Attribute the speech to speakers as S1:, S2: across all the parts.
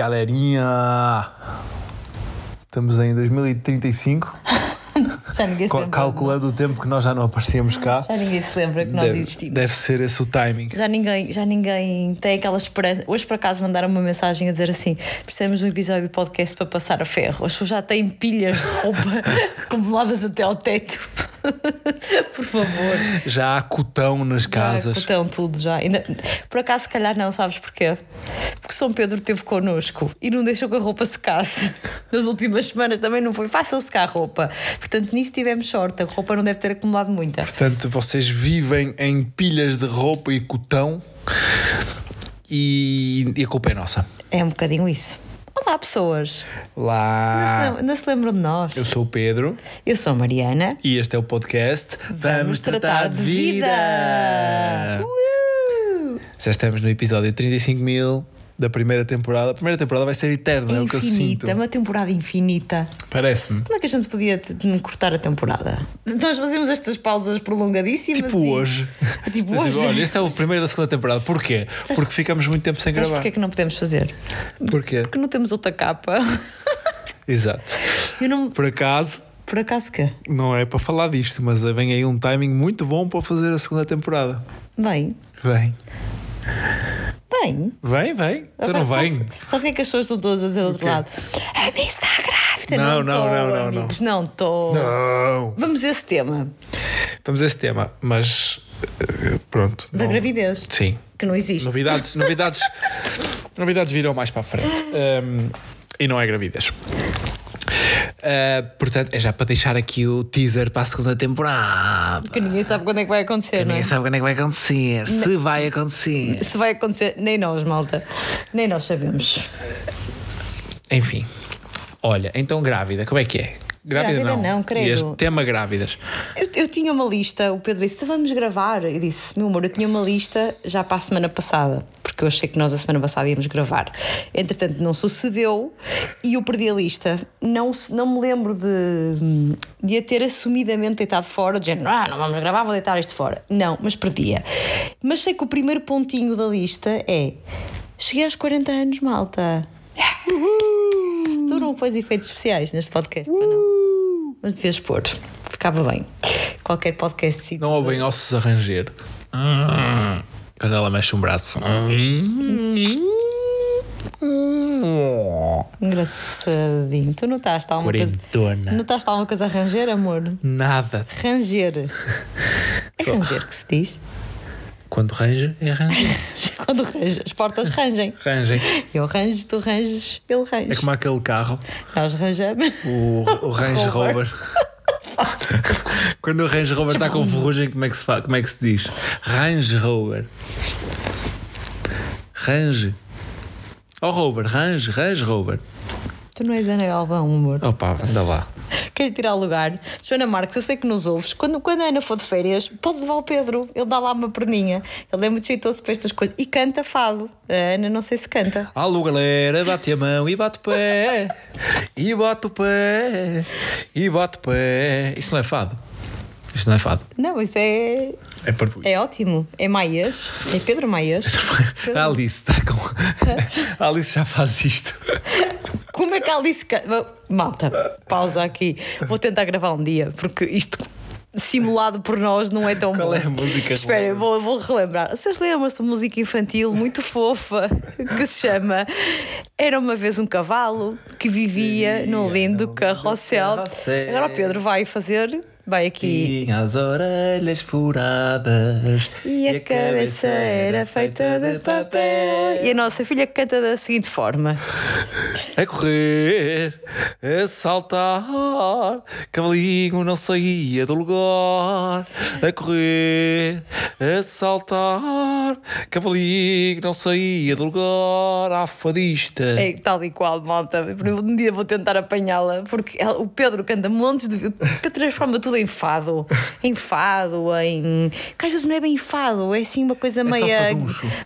S1: galerinha! Estamos em 2035,
S2: Já ninguém se lembra.
S1: calculando o tempo que nós já não aparecíamos cá.
S2: Já ninguém se lembra que nós
S1: Deve,
S2: existimos.
S1: deve ser esse o timing.
S2: Já ninguém, já ninguém tem aquela esperança. Hoje, por acaso, mandaram uma mensagem a dizer assim: precisamos de um episódio de podcast para passar a ferro. As pessoas já têm pilhas de roupa acumuladas até ao teto. por favor.
S1: Já há cotão nas casas.
S2: Já, tudo já. Ainda, por acaso, se calhar não, sabes porquê? Porque São Pedro esteve connosco e não deixou que a roupa secasse. Nas últimas semanas também não foi fácil secar a roupa. Portanto, nisso tivemos sorte. A roupa não deve ter acumulado muita.
S1: Portanto, vocês vivem em pilhas de roupa e cotão e, e a culpa é nossa.
S2: É um bocadinho isso. Olá, pessoas. Ainda se
S1: Lá.
S2: lem- ainda se lembram de nós?
S1: Eu sou o Pedro
S2: Eu sou a Mariana.
S1: e este é o podcast Vamos, tratar, de vida.
S2: Uh!
S1: Já estamos no episódio 35 mil da primeira temporada. A primeira temporada vai ser eterna, é, o que eu sinto.
S2: infinita, é uma temporada infinita.
S1: Parece-me.
S2: Como é que a gente podia cortar a temporada? Nós fazemos estas pausas prolongadíssimas.
S1: Tipo
S2: e-
S1: hoje.
S2: Tipo
S1: Mas,
S2: hoje.
S1: Olha, este é o primeiro da segunda temporada. Porquê? Porque ficamos muito tempo sem gravar.
S2: porquê é que não podemos fazer?
S1: Porquê?
S2: Porque não temos outra capa.
S1: Exato.
S2: Não.
S1: Por acaso,
S2: Por acaso que?
S1: não é para falar disto, mas vem aí um timing muito bom para fazer a segunda temporada.
S2: Bem.
S1: Vem.
S2: Bem.
S1: Vem, vem. Então não vem.
S2: Sabes, sabes o que é que as pessoas estão todas a dizer do outro lado? A mim está grávida.
S1: Não,
S2: Não,
S1: não,
S2: tô,
S1: não, não, não.
S2: amigos, não estou.
S1: Não.
S2: Vamos a esse tema
S1: Vamos a esse tema, mas eh, pronto.
S2: da
S1: não-
S2: gravidez.
S1: Sim.
S2: Que não existe.
S1: Novidades, novidades, novidades virão mais para a frente. Um, e não é gravidez. Uh, portanto, é já para deixar aqui o teaser para a segunda temporada.
S2: Que ninguém sabe quando é que vai acontecer, não é?
S1: Ninguém sabe quando é que vai acontecer, se vai acontecer.
S2: Se vai acontecer, nem nós, malta. Nem nós sabemos.
S1: Enfim, olha, então grávida, como é que é? Grávida,
S2: Grávida
S1: não.
S2: não, credo.
S1: E este tema grávidas.
S2: Eu, eu tinha uma lista, o Pedro disse: vamos gravar. Eu disse: meu amor, eu tinha uma lista já para a semana passada, porque eu achei que nós a semana passada íamos gravar. Entretanto, não sucedeu e eu perdi a lista. Não, não me lembro de, de a ter assumidamente deitado fora, de género, ah, não vamos gravar, vou deitar isto fora. Não, mas perdia. Mas sei que o primeiro pontinho da lista é: cheguei aos 40 anos, malta. Tu não fazes efeitos especiais neste podcast, pois não? Mas devias pôr, ficava bem. Qualquer podcast.
S1: Não ouvem ossos a ranger. Quando ela mexe um braço.
S2: Engraçadinho. Tu notaste alguma coisa?
S1: Quarentona.
S2: Notaste alguma coisa a ranger, amor?
S1: Nada.
S2: Ranger. É ranger que se diz?
S1: Quando range, é ranger.
S2: Quando range, as portas rangem.
S1: Rangem.
S2: Eu ranjo, tu ranges, ele range.
S1: É como aquele carro,
S2: Nós ranjamos.
S1: o, o Range
S2: Rover.
S1: Quando o Range Rover está com ferrugem, como é que se, como é que se diz? Range Rover. Range. Oh, Rover, Range, Range Rover.
S2: Tu não és Ana Galvão, amor.
S1: Opa, anda lá.
S2: Quero tirar o lugar. Joana Marques, eu sei que nos ouves. Quando, quando a Ana for de férias, podes levar o Pedro. Ele dá lá uma perninha. Ele é muito jeitoso para estas coisas. E canta fado. A Ana não sei se canta.
S1: Alô galera, bate a mão e bate o pé. E bate o pé. E bate o pé. Isto não é fado. Isto não é fado.
S2: Não, isso é,
S1: É parvoíce.
S2: é ótimo. É Maias. É Pedro Maias.
S1: A Alice está com. A Alice já faz isto.
S2: Como é que a Alice? Malta, pausa aqui. Vou tentar gravar um dia, porque isto simulado por nós não é tão
S1: Qual
S2: bom.
S1: é a música
S2: Espera, vou, vou relembrar. Vocês lembram-se de uma música infantil muito fofa que se chama Era uma vez um cavalo que vivia num lindo
S1: num
S2: carrossel.
S1: carrossel.
S2: Agora o Pedro vai fazer, vai aqui.
S1: Tinha as orelhas furadas
S2: E a cabeça era feita de papel. E a nossa filha canta da seguinte forma:
S1: A correr, a saltar, cavalinho não saía do lugar. A correr, a saltar, cavalinho não saía do lugar. À fadista.
S2: É tal e qual, malta. Um dia vou tentar apanhá-la, porque ela- o Pedro canta montes de. Transforma tudo em fado. Em fado, em. Que às vezes não é bem fado, é assim uma coisa
S1: só
S2: meia.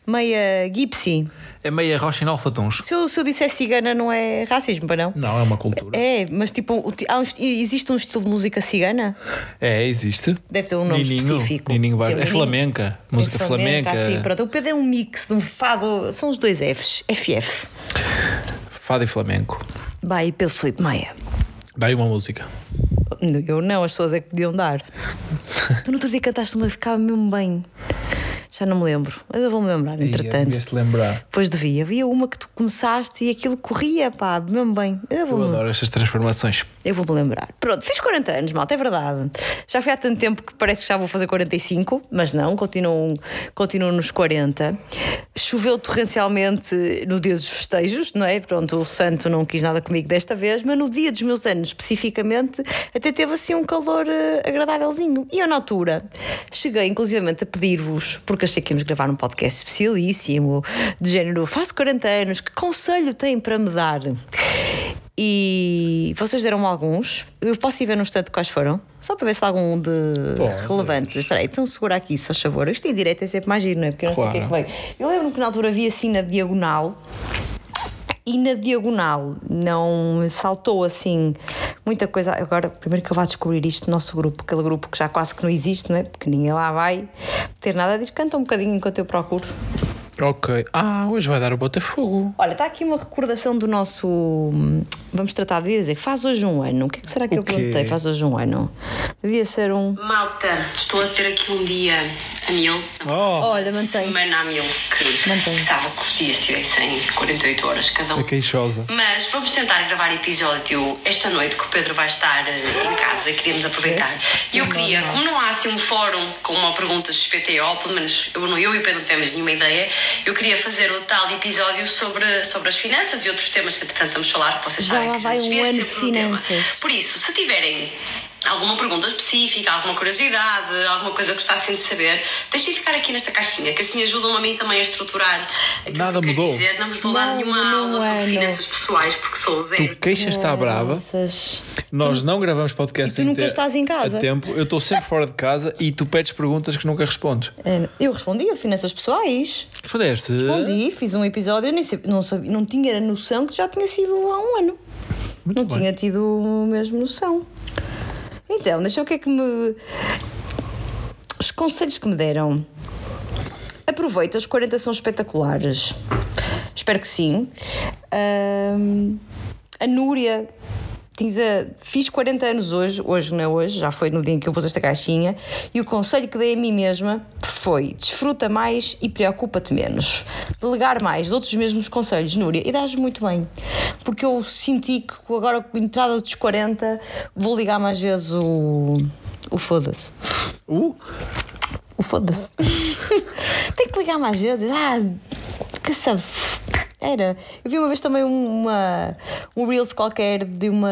S2: meia gypsy.
S1: É meia rocha em alfatons.
S2: Se eu, se eu disser cigana, não é racismo, para não?
S1: Não, é uma cultura.
S2: É, mas tipo, um existe um estilo de música cigana?
S1: É, existe.
S2: Deve ter um nome
S1: Nininho,
S2: específico.
S1: Nininho vai-
S2: Sim,
S1: é
S2: Nininho.
S1: flamenca. Música flamenca.
S2: Assim, pronto. O Pedro é um mix de um fado. São os dois Fs. FF.
S1: Fado e flamenco.
S2: Vai, Pedro Felipe Maia.
S1: Dá-me uma música.
S2: Eu não, as pessoas é que podiam dar. tu no outro dia cantaste uma ficava mesmo bem. Já não me lembro. Mas eu vou-me lembrar, entretanto.
S1: Devias-te lembrar.
S2: Pois devia. Havia uma que tu começaste e aquilo corria, pá, mesmo bem. Eu
S1: Eu
S2: vou-me
S1: adoro estas transformações.
S2: eu vou-me lembrar. Pronto, fiz 40 anos, malta, é verdade. Já foi há tanto tempo que parece que já vou fazer 45, mas não, continuo, continuo nos 40. Choveu torrencialmente no dia dos festejos, não é? Pronto, o santo não quis nada comigo desta vez, mas no dia dos meus anos especificamente, até teve assim um calor eh, agradávelzinho. E eu, na altura, cheguei inclusivamente a pedir-vos, porque achei que íamos gravar um podcast especialíssimo, de género, faço 40 anos, que conselho têm para me dar? E vocês deram-me alguns. Eu posso ir ver no instante quais foram? Só para ver se há algum de
S1: Pode.
S2: relevante. Espera aí, então segura aqui, se faz favor. Isto em direito é sempre mais giro, não é? Porque eu não sei o que é que
S1: Claro.
S2: veio. Eu lembro que na altura vi assim na diagonal. E na diagonal não saltou assim muita coisa. Agora, primeiro que eu vá descobrir isto no nosso grupo, aquele grupo que já quase que não existe, não é? Porque ninguém lá vai ter nada, diz canta um bocadinho enquanto eu procuro.
S1: Ok. Ah, hoje vai dar o Botafogo.
S2: Olha, está aqui uma recordação do nosso. hum, Vamos tratar, devia dizer que faz hoje um ano. O que é que será que
S1: O
S2: eu
S1: quê?
S2: perguntei? Faz hoje um ano. Devia ser um.
S3: Malta, estou a ter aqui um dia a mil.
S1: Oh,
S2: Olha, mantém-se.
S3: Semana a mil que
S2: Mantém-se.
S3: estava que os dias estivessem 48 horas cada um.
S1: a queixosa.
S3: Mas vamos tentar gravar episódio esta noite que o Pedro vai estar eh, em casa e queríamos aproveitar. E eu queria, como não há assim um fórum com uma pergunta XPTO, pelo menos eu, não, eu e o Pedro não tivemos nenhuma ideia, eu queria fazer o tal episódio sobre, sobre as finanças e outros temas que entretanto vamos falar, que vocês
S2: Já
S3: sabem
S2: lá
S3: que
S2: vai
S3: a gente
S2: um ano finanças.
S3: Por isso, se tiverem alguma pergunta específica, alguma curiosidade, alguma coisa que gostassem de saber, deixem ficar aqui nesta caixinha, que assim ajudam a mim também a estruturar aquilo
S1: Nada
S3: que
S1: mudou.
S3: dizer. Não vos vou dar
S2: Não,
S3: nenhuma
S2: não
S3: aula sobre
S2: é,
S3: finanças pessoais, porque sou zero.
S1: Tu queixa está brava.
S2: Nossas.
S1: Nós não gravamos podcast
S2: E tu nunca estás em casa.
S1: A tempo. Eu estou sempre fora de casa e tu pedes perguntas que nunca respondes.
S2: É, Eu respondi a finanças pessoais.
S1: Respondeste?
S2: Respondi, fiz um episódio, eu nem sabia, não, sabia, não tinha noção que já tinha sido há um ano. não
S1: bem.
S2: tinha tido mesmo noção. Então, deixa eu o que é que me. Os conselhos que me deram. Aproveita, os 40 são espetaculares. Espero que sim. Ahm, a Núria diz a- fiz 40 anos hoje, hoje não é hoje, já foi no dia em que eu pus esta caixinha, e o conselho que dei a mim mesma foi desfruta mais e preocupa-te menos. Delegar mais outros mesmos conselhos, Núria, e dás muito bem. Porque eu senti que agora com a entrada dos 40 vou ligar mais vezes o. o foda-se.
S1: Uh,
S2: O foda-se. Tem que ligar mais vezes. Ah, que sabe. Era. Eu vi uma vez também um- uma, um Reels qualquer de uma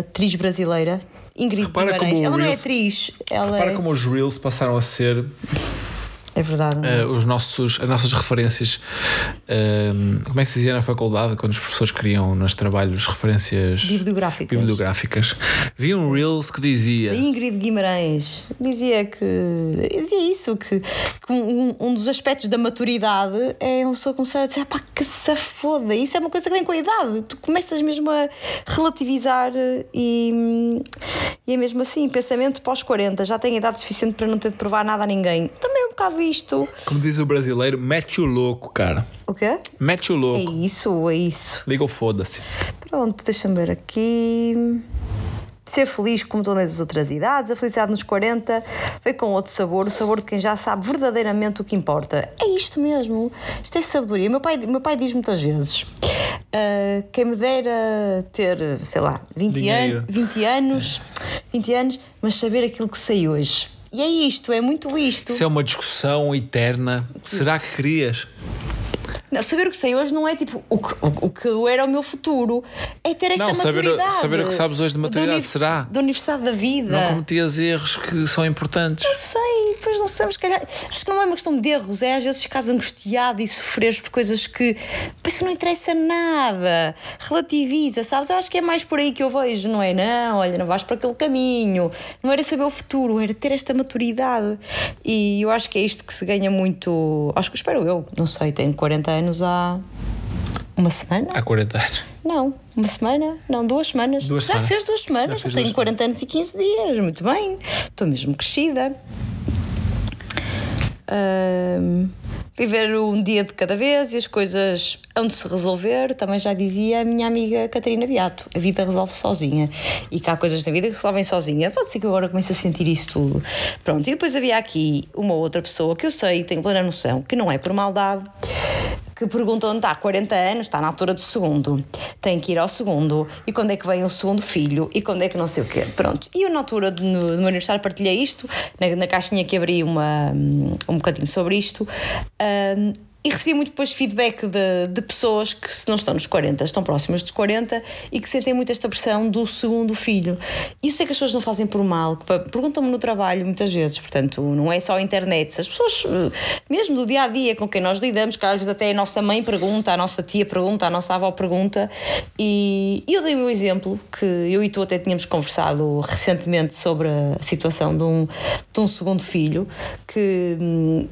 S2: atriz brasileira, Ingrid
S1: Repara
S2: Guimarães. Ela não é
S1: Reels-
S2: atriz, ela
S1: repara
S2: é.
S1: como os Reels passaram a ser
S2: É verdade.
S1: eh, os nossos, as nossas referências. ehm, como é que se dizia na faculdade quando os professores criam nos trabalhos referências
S2: Bibliográficas.
S1: bibliográficas? Vi um Reels que dizia.
S2: A Ingrid Guimarães dizia que dizia isso, que, que um, um dos aspectos da maturidade é uma pessoa começar a dizer pá, que se foda, isso é uma coisa que vem com a idade. Tu começas mesmo a relativizar e, e é mesmo assim, pensamento pós 40, já tenho idade suficiente para não ter de provar nada a ninguém. Também é um bocado isto.
S1: Como diz o brasileiro, mete o louco, cara.
S2: O quê?
S1: Mete o
S2: É
S1: louco.
S2: isso, é isso.
S1: Liga o foda-se.
S2: Pronto, deixa-me ver aqui. Ser feliz como todas as outras idades, a felicidade nos 40 veio com outro sabor, o sabor de quem já sabe verdadeiramente o que importa. É isto mesmo, isto é sabedoria. Meu pai, meu pai diz muitas vezes: ah, quem me dera ter, sei lá, 20,
S1: Dinheiro.
S2: an 20 anos, 20 anos, mas saber aquilo que sei hoje. E é isto, é muito isto.
S1: Isso é uma discussão eterna. Será que querias?
S2: Não, saber o que sei hoje não é tipo o que, o, que era o meu futuro, é ter esta
S1: Não, saber- saber o que sabes hoje de maturidade, será?
S2: Da Universidade da Vida.
S1: Não cometias erros que são importantes.
S2: Não sei, pois não sabemos, calhar. Acho que não é uma questão de erros, é às vezes ficares angustiado e sofreres por coisas que. Pois isso não interessa nada. Relativiza, sabes? Eu acho que é mais por aí que eu vejo, não é? Não, olha, não vais para aquele caminho. Não era saber o futuro, era ter esta maturidade. E eu acho que é isto que se ganha muito. Acho que espero eu, não sei, tenho 40 anos há. Uma semana?
S1: Há 40 anos.
S2: Não, uma semana? Não, duas semanas.
S1: Duas
S2: Já
S1: semanas.
S2: fez duas semanas,
S1: Já
S2: tenho
S1: duas
S2: 40 anos e 15 dias, muito bem. Estou mesmo crescida. Viver um dia de cada vez e as coisas hão de se resolver. Também já dizia a minha amiga Catarina Beato: a vida resolve sozinha. E que há coisas na vida que se resolvem sozinha. Pode ser que agora comece a sentir isso tudo. Pronto, e depois havia aqui uma outra pessoa que eu sei, tenho plena noção, que não é por maldade que perguntam onde está há 40 anos, está na altura do segundo, tem que ir ao segundo, e quando é que vem o segundo filho, e quando é que não sei o quê. Pronto. E eu, na altura do, meu aniversário, partilhei isto, na, na caixinha que abri uma, um bocadinho sobre isto. Um, e recebi muito depois feedback de, de pessoas que, se não estão nos 40, estão próximas dos 40 e que sentem muito esta pressão do segundo filho. E eu sei que as pessoas não fazem por mal, perguntam-me no trabalho muitas vezes, portanto, não é só a internet. As pessoas, eh, mesmo do dia a dia com quem nós lidamos, que às vezes até a nossa mãe pergunta, a nossa tia pergunta, a nossa avó pergunta, e eu dei o meu exemplo, que eu e tu até tínhamos conversado recentemente sobre a situação de um, de um segundo filho, que hum,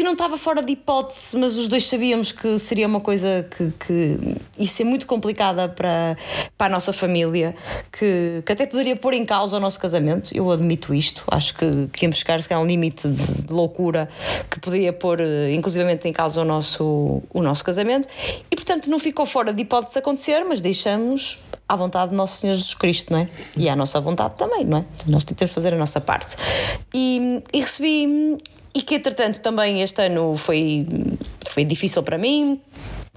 S2: que não estava fora de hipótese, mas os dois sabíamos que seria uma coisa que, que ia ser muito complicada para, para a nossa família, que, que até poderia pôr em causa o nosso casamento. Eu admito isto, acho que, que íamos chegar a um limite de, de, loucura que poderia pôr, eh, inclusivamente, em causa o nosso, o nosso casamento. E portanto não ficou fora de hipótese acontecer, mas deixamos à vontade do nosso Senhor Jesus Cristo, não é? E à nossa vontade também, não é? Nós de fazer a nossa parte. E, e recebi e que entretanto também este ano foi, foi difícil para mim.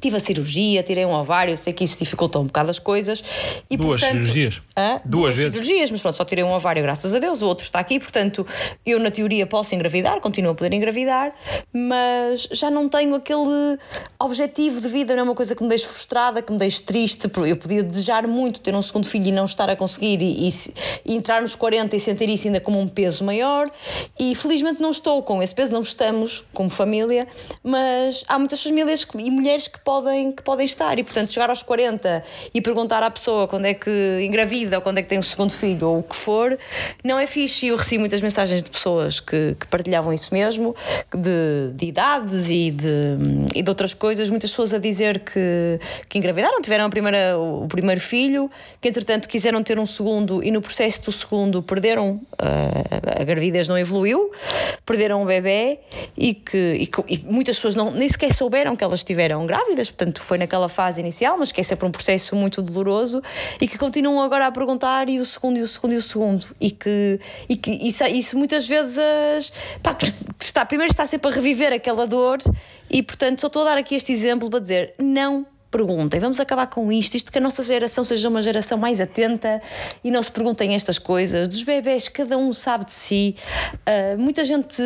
S2: Tive a cirurgia, tirei um ovário, sei que isso dificultou um bocado as coisas.
S1: E, duas portanto, cirurgias?
S2: Duas, duas vezes? cirurgias, mas pronto, só tirei um ovário, graças a Deus, o outro está aqui, portanto, eu na teoria posso engravidar, continuo a poder engravidar, mas já não tenho aquele objetivo de vida, não é uma coisa que me deixe frustrada, que me deixe triste, eu podia desejar muito ter um segundo filho e não estar a conseguir e, e, entrar nos 40 e sentir isso ainda como um peso maior, e felizmente não estou com esse peso, não estamos como família, mas há muitas famílias e mulheres que podem podem, que podem estar. E, portanto, chegar aos 40 e perguntar à pessoa quando é que engravida ou quando é que tem um segundo filho ou o que for, não é fixe. E eu recebi muitas mensagens de pessoas que, que partilhavam isso mesmo, de, de idades e de, e de outras coisas. Muitas pessoas a dizer que, que engravidaram, tiveram a primeira, o primeiro filho, que entretanto quiseram ter um segundo e no processo do segundo perderam, uh, a gravidez não evoluiu, perderam o bebê e que, e, e muitas pessoas não, nem sequer souberam que elas estiveram grávidas portanto foi naquela fase inicial, mas que é sempre um processo muito doloroso e que continuam agora a perguntar e o segundo, e o segundo, e o segundo. E que, e que isso, isso muitas vezes pá, está, primeiro está sempre a reviver aquela dor e portanto só estou a dar aqui este exemplo para dizer não perguntem, vamos acabar com isto, isto que a nossa geração seja uma geração mais atenta e não se perguntem estas coisas. Dos bebés, cada um sabe de si. Uh, muita gente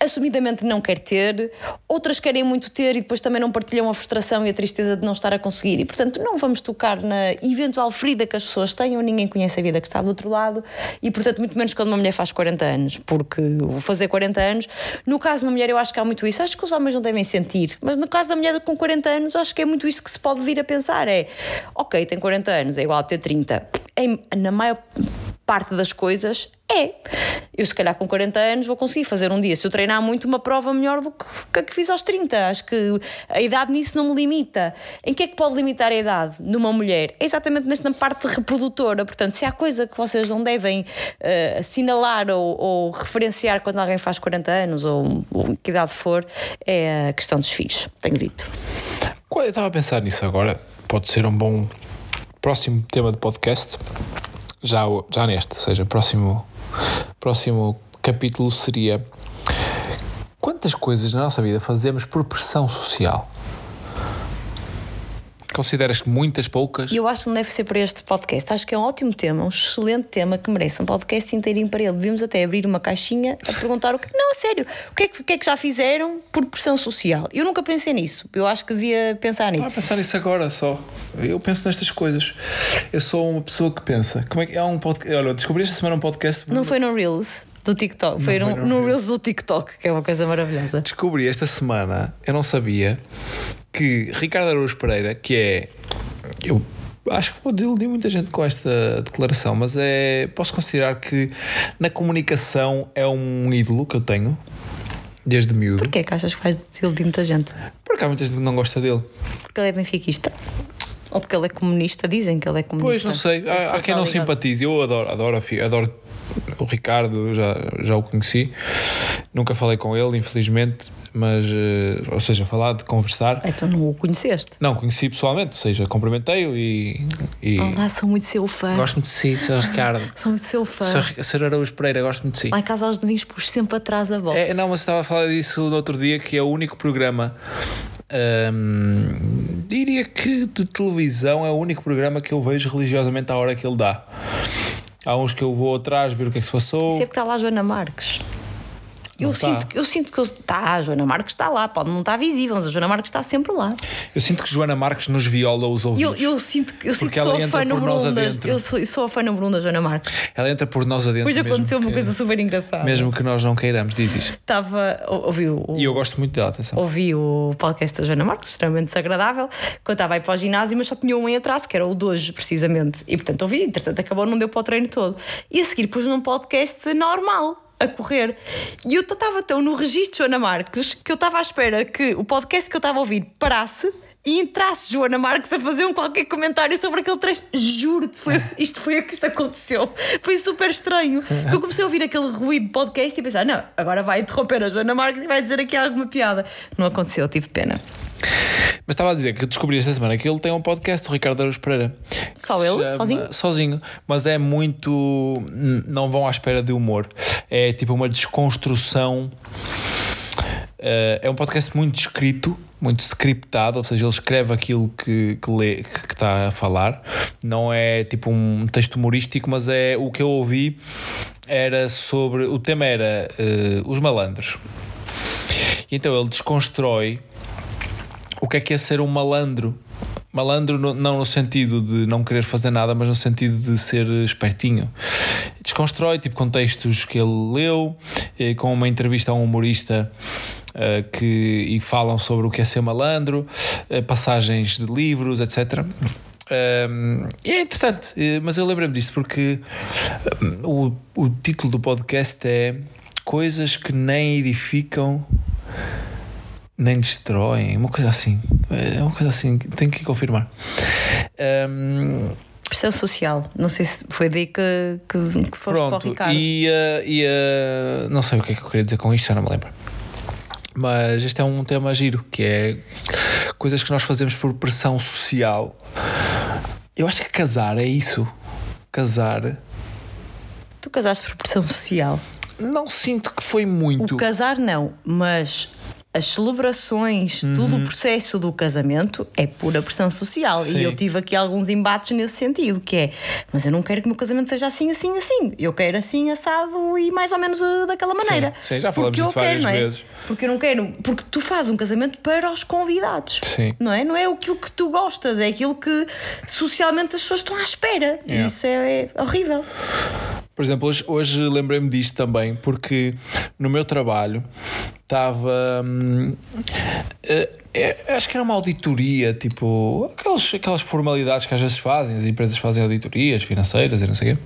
S2: assumidamente não quer ter, outras querem muito ter e depois também não partilham a frustração e a tristeza de não estar a conseguir. E portanto, não vamos tocar na eventual ferida que as pessoas tenham, ninguém conhece a vida que está do outro lado e portanto, muito menos quando uma mulher faz 40 anos, porque vou fazer 40 anos. No caso de uma mulher, eu acho que há muito isso. Acho que os homens não devem sentir, mas no caso da mulher com 40 anos, acho que é muito isso que se pode vir a pensar: é ok, tem 40 anos, é igual a ter 30. É, na maior parte das coisas é. Eu, se calhar, com 40 anos, vou conseguir fazer um dia, se eu treinar muito, uma prova melhor do que a que fiz aos 30. Acho que a idade nisso não me limita. Em que é que pode limitar a idade numa mulher? É exatamente nesta parte reprodutora. Portanto, se há coisa que vocês não devem uh, assinalar ou, ou, referenciar quando alguém faz 40 anos ou, ou que idade for, é a questão dos filhos. Tenho dito.
S1: Eu estava a pensar nisso agora. Pode ser um bom próximo tema de podcast já, já neste, ou seja, próximo, próximo capítulo seria quantas coisas na nossa vida fazemos por pressão social? Consideras que muitas, poucas?
S2: Eu acho que não deve ser para este podcast. Acho que é um ótimo tema, um excelente tema que merece um podcast inteirinho para ele. Devíamos até abrir uma caixinha a perguntar o que. Não, a sério, o que, é que, o que é que já fizeram por pressão social? Eu nunca pensei nisso. Eu acho que devia pensar nisso.
S1: Não, pensar nisso agora só. Eu penso nestas coisas. Eu sou uma pessoa que pensa. Como é que é um podcast? Olha, descobri esta semana um podcast.
S2: Não foi no Reels? do TikTok. Foi, no, no Reels do TikTok, que é uma coisa maravilhosa.
S1: Descobri esta semana, eu não sabia, que Ricardo Araújo Pereira, que é. Eu acho que vou desiludir muita gente com esta declaração, mas é. Posso considerar que na comunicação é um ídolo que eu tenho. Desde miúdo.
S2: Porquê que achas que faz desiludir muita gente?
S1: Porque há muita gente que não gosta dele.
S2: Porque ele é benfiquista. Ou porque ele é comunista, dizem que ele é comunista.
S1: Pois, não sei.
S2: se
S1: Há, há quem não
S2: ligado.
S1: simpatize. Eu adoro, adoro, adoro o Ricardo, já, já o conheci. Nunca falei com ele, infelizmente. Mas, eh, ou seja, falar de conversar.
S2: Então não o conheceste?
S1: Não, conheci pessoalmente, ou seja, cumprimentei-o e. e
S2: Olá, sou muito seu fã.
S1: Gosto muito de si, Sr. Ricardo.
S2: Sou muito seu fã.
S1: Sr. Sr. Araújo Pereira, gosto muito de si.
S2: Lá em casa aos domingos pus sempre atrás da box.
S1: É, não, mas estava a falar disso no outro dia, que é o único programa. hum, diria que de televisão é o único programa que eu vejo religiosamente à hora que ele dá. Há uns que eu vou atrás ver o que é que se passou.
S2: Sempre está lá a Joana Marques. Eu
S1: está.
S2: sinto, que- eu sinto que eu- está, a Joana Marques está lá, pode não estar visível, mas a Joana Marques está sempre lá.
S1: Eu sinto que Joana Marques nos viola os
S2: Eu,
S1: ouvidos.
S2: eu sinto que eu sinto que sou a fã número um
S1: adentro.
S2: eu sou, eu sou a fã número um da Joana Marques.
S1: Ela entra por nós adentro. Mesmo
S2: aconteceu uma coisa super engraçada.
S1: Mesmo que nós não queiramos, diz isso.
S2: Estava, ou- ouvi o,
S1: E eu gosto muito dela, atenção.
S2: ouvi o podcast da Joana Marques, extremamente desagradável, quando estava aí para o ginásio, mas só tinha um em atraso, que era o de hoje, precisamente. E portanto ouvi, entretanto acabou, não deu para o treino todo. E a seguir pus num podcast normal. A correr e eu estava tão no registro de Joana Marques que eu estava à espera que o podcast que eu estava a ouvir parasse e entrasse Joana Marques a fazer um qualquer comentário sobre aquele trecho. Juro-te, foi, isto foi o que isto aconteceu. Foi super estranho. Eu comecei a ouvir aquele ruído de podcast e pensar: não, agora vai interromper a Joana Marques e vai dizer aqui alguma piada. Não aconteceu, tive pena.
S1: Mas estava a dizer que descobri esta semana que ele tem um podcast, o Ricardo Araújo Pereira.
S2: Só ele? Sozinho?
S1: Sozinho. Mas é muito. Não vão à espera de humor. É tipo uma desconstrução. Eh, é um podcast muito escrito, muito scriptado, ou seja, ele escreve aquilo que, que lê, que, que está a falar. Não é tipo um texto humorístico, mas é o que eu ouvi era sobre. O tema era eh, os malandros. Então ele desconstrói o que é que é ser um malandro. Malandro no- não no sentido de não querer fazer nada, mas no sentido de ser espertinho. Desconstrói tipo contextos que ele leu, eh, com uma entrevista a um humorista eh, que, e falam sobre o que é ser malandro, eh, passagens de livros, etc. Um, e é interessante, mas eu lembrei-me disto porque um, o, o título do podcast é Coisas que nem edificam nem destroem, uma coisa assim. É uma coisa assim, tenho que confirmar. Um,
S2: Pressão social. Não sei se foi daí que, que, que foste para o
S1: pronto,
S2: Ricardo.
S1: e, uh, e uh, não sei o que é que eu queria dizer com isto, já não me lembro. Mas este é um tema giro, que é coisas que nós fazemos por pressão social. Eu acho que casar é isso. Casar.
S2: Tu casaste por pressão social.
S1: Não sinto que foi muito.
S2: O casar não, mas as celebrações, tudo o processo do casamento é pura pressão social.
S1: Uhum. Sim.
S2: E eu tive aqui alguns embates nesse sentido, que é, mas eu não quero que o meu casamento seja assim, assim, assim. Eu quero assim, assado e mais ou menos uh, daquela maneira.
S1: sim, já falamos
S2: Porque eu
S1: disso várias
S2: quero, não é?
S1: vezes.
S2: Porque eu não quero, porque tu fazes um casamento para os convidados.
S1: Sim.
S2: Não é? Não é aquilo que tu gostas, é aquilo que socialmente as pessoas estão à espera.
S1: Yeah.
S2: isso é, é horrível.
S1: Por exemplo, hoje, hoje lembrei-me disto também, porque no meu trabalho estava. hum, eh, eh, acho que era uma auditoria, tipo. Aquelas, aquelas formalidades que às vezes fazem, as empresas fazem auditorias financeiras e não sei o quê.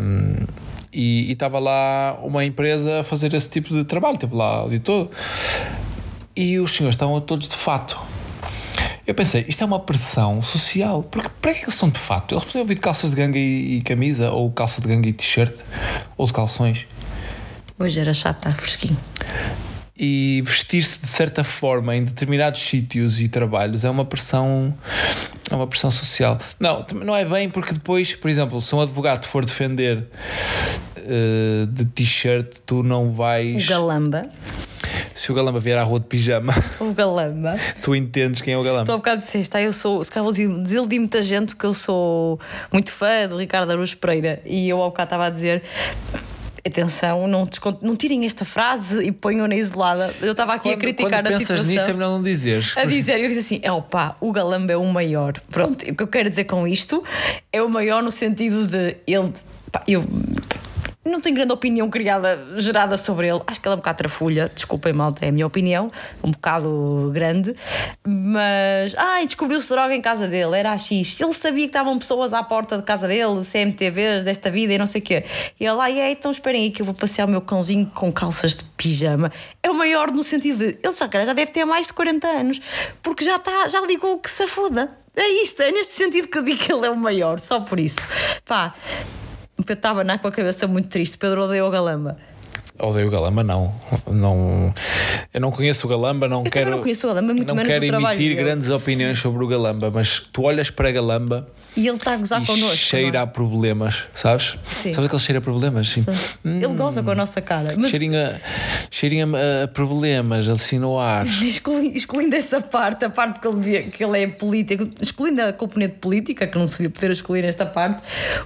S1: Hum, e estava lá uma empresa a fazer esse tipo de trabalho, teve lá auditor. E os senhores estavam todos de fato. Eu pensei, isto é uma pressão social. Porque para que eles são de fato? Eles podiam vir de calças de ganga e, e camisa, ou calça de ganga e t-shirt, ou de calções.
S2: Hoje era chato, está fresquinho.
S1: E vestir-se de certa forma em determinados sítios e trabalhos é uma pressão é uma pressão social. Não, não é bem porque depois, por exemplo, se um advogado for defender eh, de t-shirt, tu não vais.
S2: galamba.
S1: Se o galamba vier à rua de pijama,
S2: O galamba.
S1: tu entendes quem é o galamba.
S2: Tu há bocado disseste, ah, eu sou, se calhar vou dizer- desiludi muita gente porque eu sou muito fã do Ricardo Araújo Pereira e eu ao bocado estava a dizer. Atenção, não, descont- não tirem esta frase e ponham-na isolada. Eu estava aqui a
S1: Quando-
S2: criticar
S1: quando
S2: a
S1: pensas
S2: situação.
S1: nisso é melhor não dizeres.
S2: a dizer, eu disse assim: é opá, o Galamba é o maior. Pronto, o que eu quero dizer com isto é o maior no sentido de ele. pá, eu não tenho grande opinião criada, gerada sobre ele. Acho que ele é um bocado trafulha, desculpem, malta, é a minha opinião, um bocado grande. Mas, ai, descobriu-se droga em casa dele, era a X. Ele sabia que estavam pessoas à porta de casa dele, CMTVs desta vida e não sei o quê. E ele, ai, é, então esperem aí que eu vou passear o meu cãozinho com calças de pijama. É o maior no sentido de, ele já, já deve ter mais de 40 anos, porque já, está, já ligou que se foda. É isto, é neste sentido que eu digo que ele é o maior, só por isso. Pá, o Pedro estava na com a cabeça muito triste. Pedro odeia o Galamba.
S1: Odeio o Galamba, não. não. Eu não conheço o Galamba, não
S2: Eu
S1: quero.
S2: não conheço o Galamba, muito
S1: não
S2: menos
S1: quero
S2: trabalho
S1: emitir grandes opiniões sobre o Galamba, mas tu olhas para Galamba
S2: E ele está a gozar
S1: e
S2: connosco.
S1: cheira
S2: não
S1: a problemas, sabes?
S2: Sim.
S1: Sabes aquele cheiro a problemas? Sim.
S2: Ele goza com a nossa cara. Mas
S1: Cheirinho, a, cheirinho a, problemas, assim no ar.
S2: excluindo, excluindo essa parte, a parte que ele, vê- que ele é político, excluindo a componente política, que não se devia poder excluir esta parte,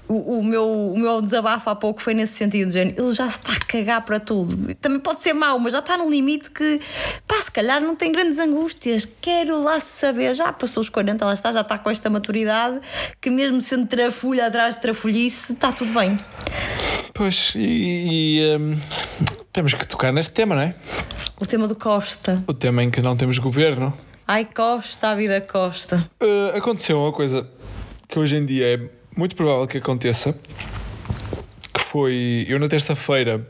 S2: o, o meu, o meu desabafo há pouco foi nesse sentido, género, ele já se está a cagar para tudo. Também pode ser mau, mas já está num limite que, pá, se calhar não tem grandes angústias. Quero lá saber, já passou os 40, lá está, já está com esta maturidade, que mesmo sendo trafulha atrás de trafulhice, está tudo bem.
S1: Pois, e, e, hum, temos que tocar neste tema, não é?
S2: O tema do Costa.
S1: O tema em que não temos governo.
S2: Ai, Costa, a vida Costa.
S1: Uh, aconteceu uma coisa que hoje em dia é muito provável que aconteça. Que foi. Eu na terça-feira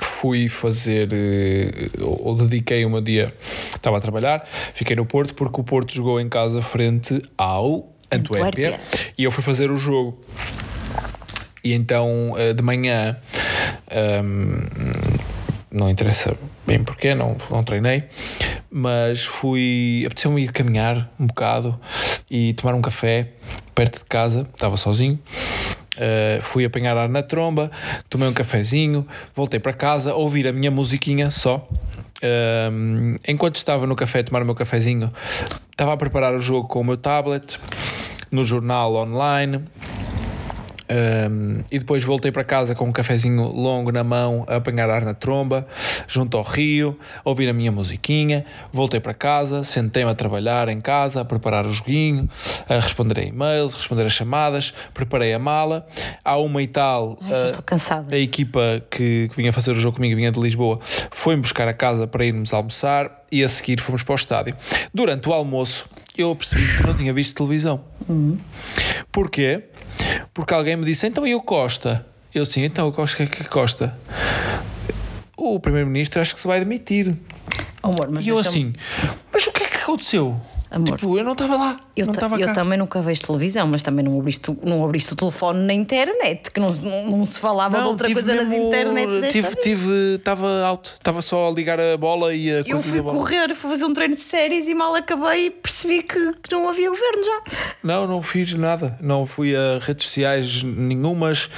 S1: fui fazer. uh, ou dediquei meu dia. Estava a trabalhar, fiquei no Porto porque o Porto jogou em casa frente ao Antuérpia.
S2: Antuérpia.
S1: E eu fui fazer o jogo. E então uh, de manhã. um, não interessa bem porquê, não, não treinei, mas fui. apeteceu-me ir caminhar um bocado e tomar um café perto de casa, estava sozinho. Uh, fui apanhar ar na tromba, tomei um cafezinho, voltei para casa, a ouvir a minha musiquinha só. Um, enquanto estava no café a tomar o meu cafezinho, estava a preparar o jogo com o meu tablet, no jornal online. Um, e depois voltei para casa com um cafezinho longo na mão, a apanhar ar na tromba, junto ao rio, a ouvir a minha musiquinha. Voltei para casa, sentei-me a trabalhar em casa, a preparar o joguinho, a responder a e-mails, responder a chamadas, preparei a mala. Há uma e tal.
S2: Ai, estou cansada.
S1: a equipa que, que vinha fazer o jogo comigo, vinha de Lisboa, foi-me buscar a casa para irmos almoçar e a seguir fomos para o estádio. Durante o almoço, eu percebi que não tinha visto televisão. Porquê? Porque alguém me disse, então e o Costa? Eu sim, então o Costa, que é que Costa? O Primeiro-Ministro acho que se vai demitir.
S2: Amor, mas
S1: E eu assim, mas o que é que aconteceu?
S2: Amor.
S1: Tipo, eu não estava lá.
S2: Eu,
S1: não
S2: ta-
S1: estava
S2: eu
S1: cá.
S2: também nunca vejo televisão, mas também não abriste, não abriste o telefone na internet, que não, se- não, não se falava de outra coisa nas internets desta
S1: tive, tive, estava alto, estava só a ligar a bola e a
S2: Eu fui
S1: a
S2: correr, fui fazer um treino de séries e mal acabei e percebi que, que não havia governo já.
S1: Não, não fiz nada. Não fui a redes sociais nenhumas.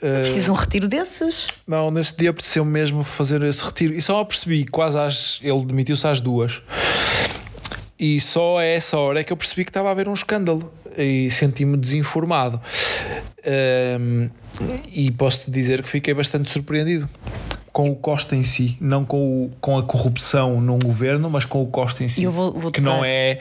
S2: Preciso um retiro desses.
S1: não, nesse dia apeteceu mesmo fazer esse retiro. E só percebi quase às. Ele demitiu-se às duas. E só a essa hora é que eu percebi que estava a haver um escândalo. E senti-me desinformado. Ehm, e posso-te dizer que fiquei bastante surpreendido. Com o Costa em si, não com, o, com a corrupção num governo, mas com o Costa em si.
S2: Eu vou- vou
S1: que não é.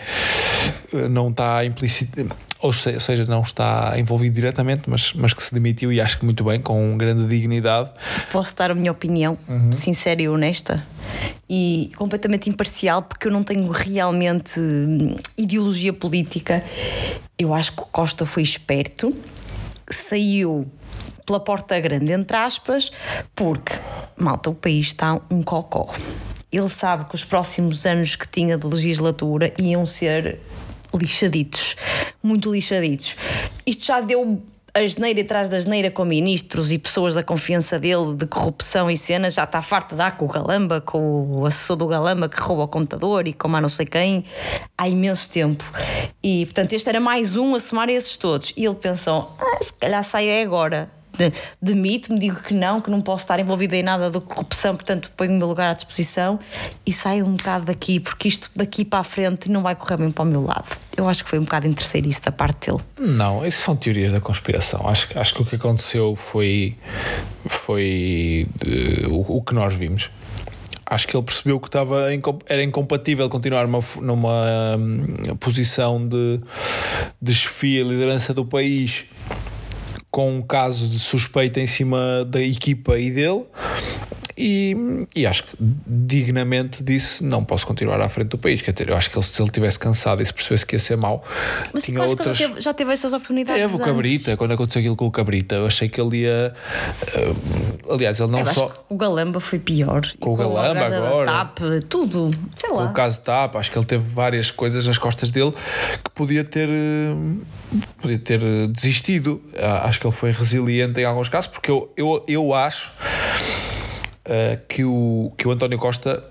S1: Não está implícito. Ou se- ou seja, não está envolvido diretamente, mas, mas que se demitiu e acho que muito bem, com grande dignidade.
S2: Posso dar a minha opinião, sincera e honesta e completamente imparcial, porque eu não tenho realmente hum, ideologia política. Eu acho que o Costa foi esperto, saiu pela porta grande, entre aspas, porque, malta, o país está um cocó. Ele sabe que os próximos anos que tinha de legislatura iam ser lixaditos, muito lixaditos. Isto já deu a geneira atrás da geneira com ministros e pessoas da confiança dele de corrupção e cenas, já está farto de dar com o Galamba, com o assessor do Galamba que rouba o computador e com mais não sei quem, há imenso tempo. E portanto, este era mais um a somar esses todos. E ele pensou: ah, se calhar saio é agora. De- Demito-me, digo que não, que não posso estar envolvida em nada de corrupção, portanto ponho o meu lugar à disposição e saio um bocado daqui, porque isto daqui para a frente não vai correr bem para o meu lado. Eu acho que foi um bocado interesseiro isso da parte dele.
S1: Não, isso são teorias da conspiração. Acho, acho que o que aconteceu foi, foi eh, o, o que nós vimos. Acho que ele percebeu que estava era incompatível continuar numa, numa hum, posição de, de chefia liderança do país com um caso de suspeita em cima da equipa e dele e, e acho que dignamente disse: não posso continuar à frente do país. Quer dizer, eu acho que ele, se ele tivesse cansado e se percebesse que ia ser mau,
S2: Mas
S1: tinha outras.
S2: teve- já teve essas oportunidades.
S1: Teve o
S2: antes.
S1: Cabrita, quando aconteceu aquilo com o Cabrita, eu achei que ele ia. eh, aliás, ele não
S2: Eu
S1: só.
S2: acho que o Galamba foi pior.
S1: Com o
S2: E a
S1: Galamba
S2: da
S1: agora.
S2: TAP, tudo. Sei
S1: Com
S2: lá.
S1: o caso TAP, acho que ele teve várias coisas nas costas dele que podia ter, eh, podia ter eh, desistido. Ah, Acho que ele foi resiliente em alguns casos, porque eu, eu, eu acho eh, que, o, que o António Costa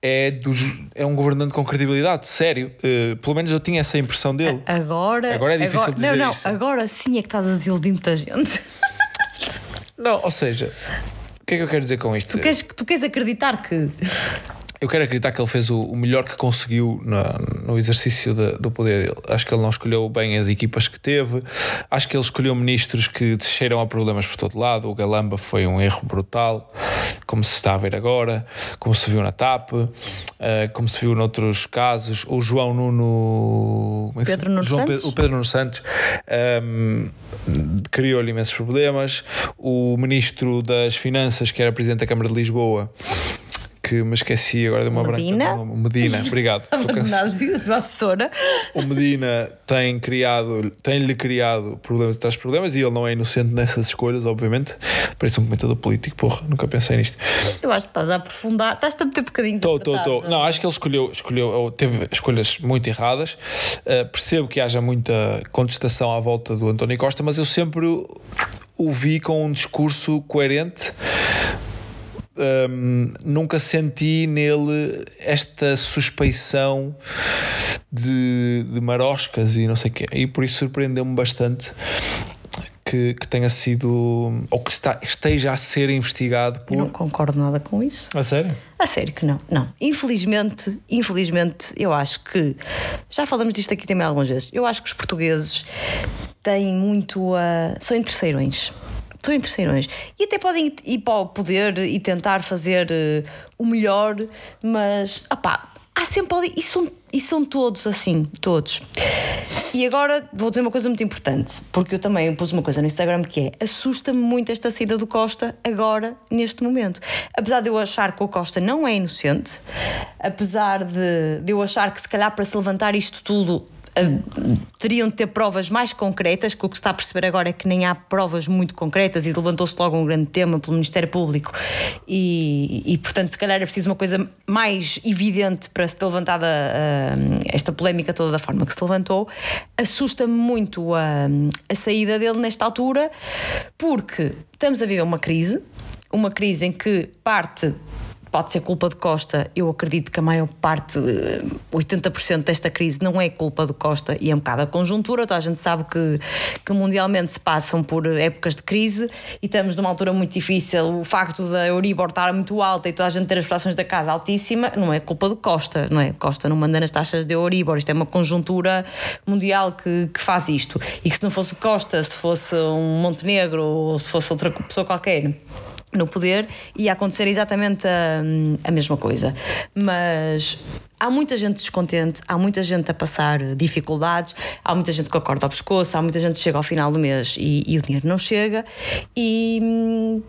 S1: é, dos, é um governante com credibilidade, sério. Eh, pelo menos eu tinha essa impressão dele.
S2: Agora,
S1: Agora é difícil
S2: agora,
S1: dizer
S2: Não, não,
S1: isto.
S2: agora sim é que estás a desiludir muita gente.
S1: Não, ou seja, o que é que eu quero dizer com isto?
S2: Tu queres, tu queres acreditar que.
S1: Eu quero acreditar que ele fez o, o melhor que conseguiu na- no exercício de- do poder dele. Acho que ele não escolheu bem as equipas que teve. Acho que ele escolheu ministros que desceram a problemas por todo lado. O Galamba foi um erro brutal, como se está a ver agora, como se viu na TAP, eh, como se viu noutros casos. O João Nuno. é
S2: Pedro? Nuno
S1: João
S2: Santos?
S1: o Pedro Nuno Santos ehm, criou-lhe imensos problemas. O ministro das Finanças, que era presidente da Câmara de Lisboa, que me esqueci agora de uma
S2: Medina?
S1: branca. Medina, obrigado.
S2: Vassoura.
S1: O Medina tem criado, tem-lhe criado problemas atrás de problemas e ele não é inocente nessas escolhas, obviamente. Parece um comentador político, porra, nunca pensei nisto.
S2: Eu acho que estás a aprofundar. Estás-te a meter bocadinhos
S1: Estou, estou, estou. Não, acho que ele escolheu, escolheu teve escolhas muito erradas. Uh, percebo que haja muita contestação à volta do António Costa, mas eu sempre o vi com um discurso coerente. Um, nunca senti nele esta suspeição de, de maroscas e não sei o quê. E por isso surpreendeu-me bastante que, que tenha sido ou que está, esteja a ser investigado por.
S2: Eu não concordo nada com isso.
S1: A sério?
S2: A sério que não. Não. Infelizmente, infelizmente, eu acho que. Já falamos disto aqui também algumas vezes. Eu acho que os portugueses têm muito a. são interesseirões. São interesseirões. E até podem ir para o poder e tentar fazer eh, o melhor, mas. Opá, há sempre ali. E são, e são todos assim. Todos. E agora vou dizer uma coisa muito importante, porque eu também pus uma coisa no Instagram que é assusta-me muito esta saída do Costa agora, neste momento. Apesar de eu achar que o Costa não é inocente, apesar de, de eu achar que se calhar para se levantar isto tudo eh, teriam de ter provas mais concretas, que o que se está a perceber agora é que nem há provas muito concretas e levantou-se logo um grande tema pelo Ministério Público. E, e portanto se calhar é preciso uma coisa mais evidente para se ter levantada ah, esta polémica toda da forma que se levantou. Assusta-me muito a, a saída dele nesta altura porque estamos a viver uma crise uma crise em que parte pode ser culpa de Costa. Eu acredito que a maior parte, eh, 80% desta crise, não é culpa de Costa e é um bocado a conjuntura. Toda a gente sabe que, que mundialmente se passam por épocas de crise e estamos numa altura muito difícil. O facto da Euribor estar muito alta e toda a gente ter as prestações da casa altíssima não é culpa do Costa, não é? Costa não manda nas taxas de Euribor. Isto é uma conjuntura mundial que, que faz isto. E que se não fosse Costa, se fosse um Montenegro ou se fosse outra pessoa qualquer no poder ia acontecer exatamente a, a mesma coisa. Mas há muita gente descontente, há muita gente a passar dificuldades, há muita gente que acorda ao pescoço, há muita gente que chega ao final do mês e, e o dinheiro não chega. E.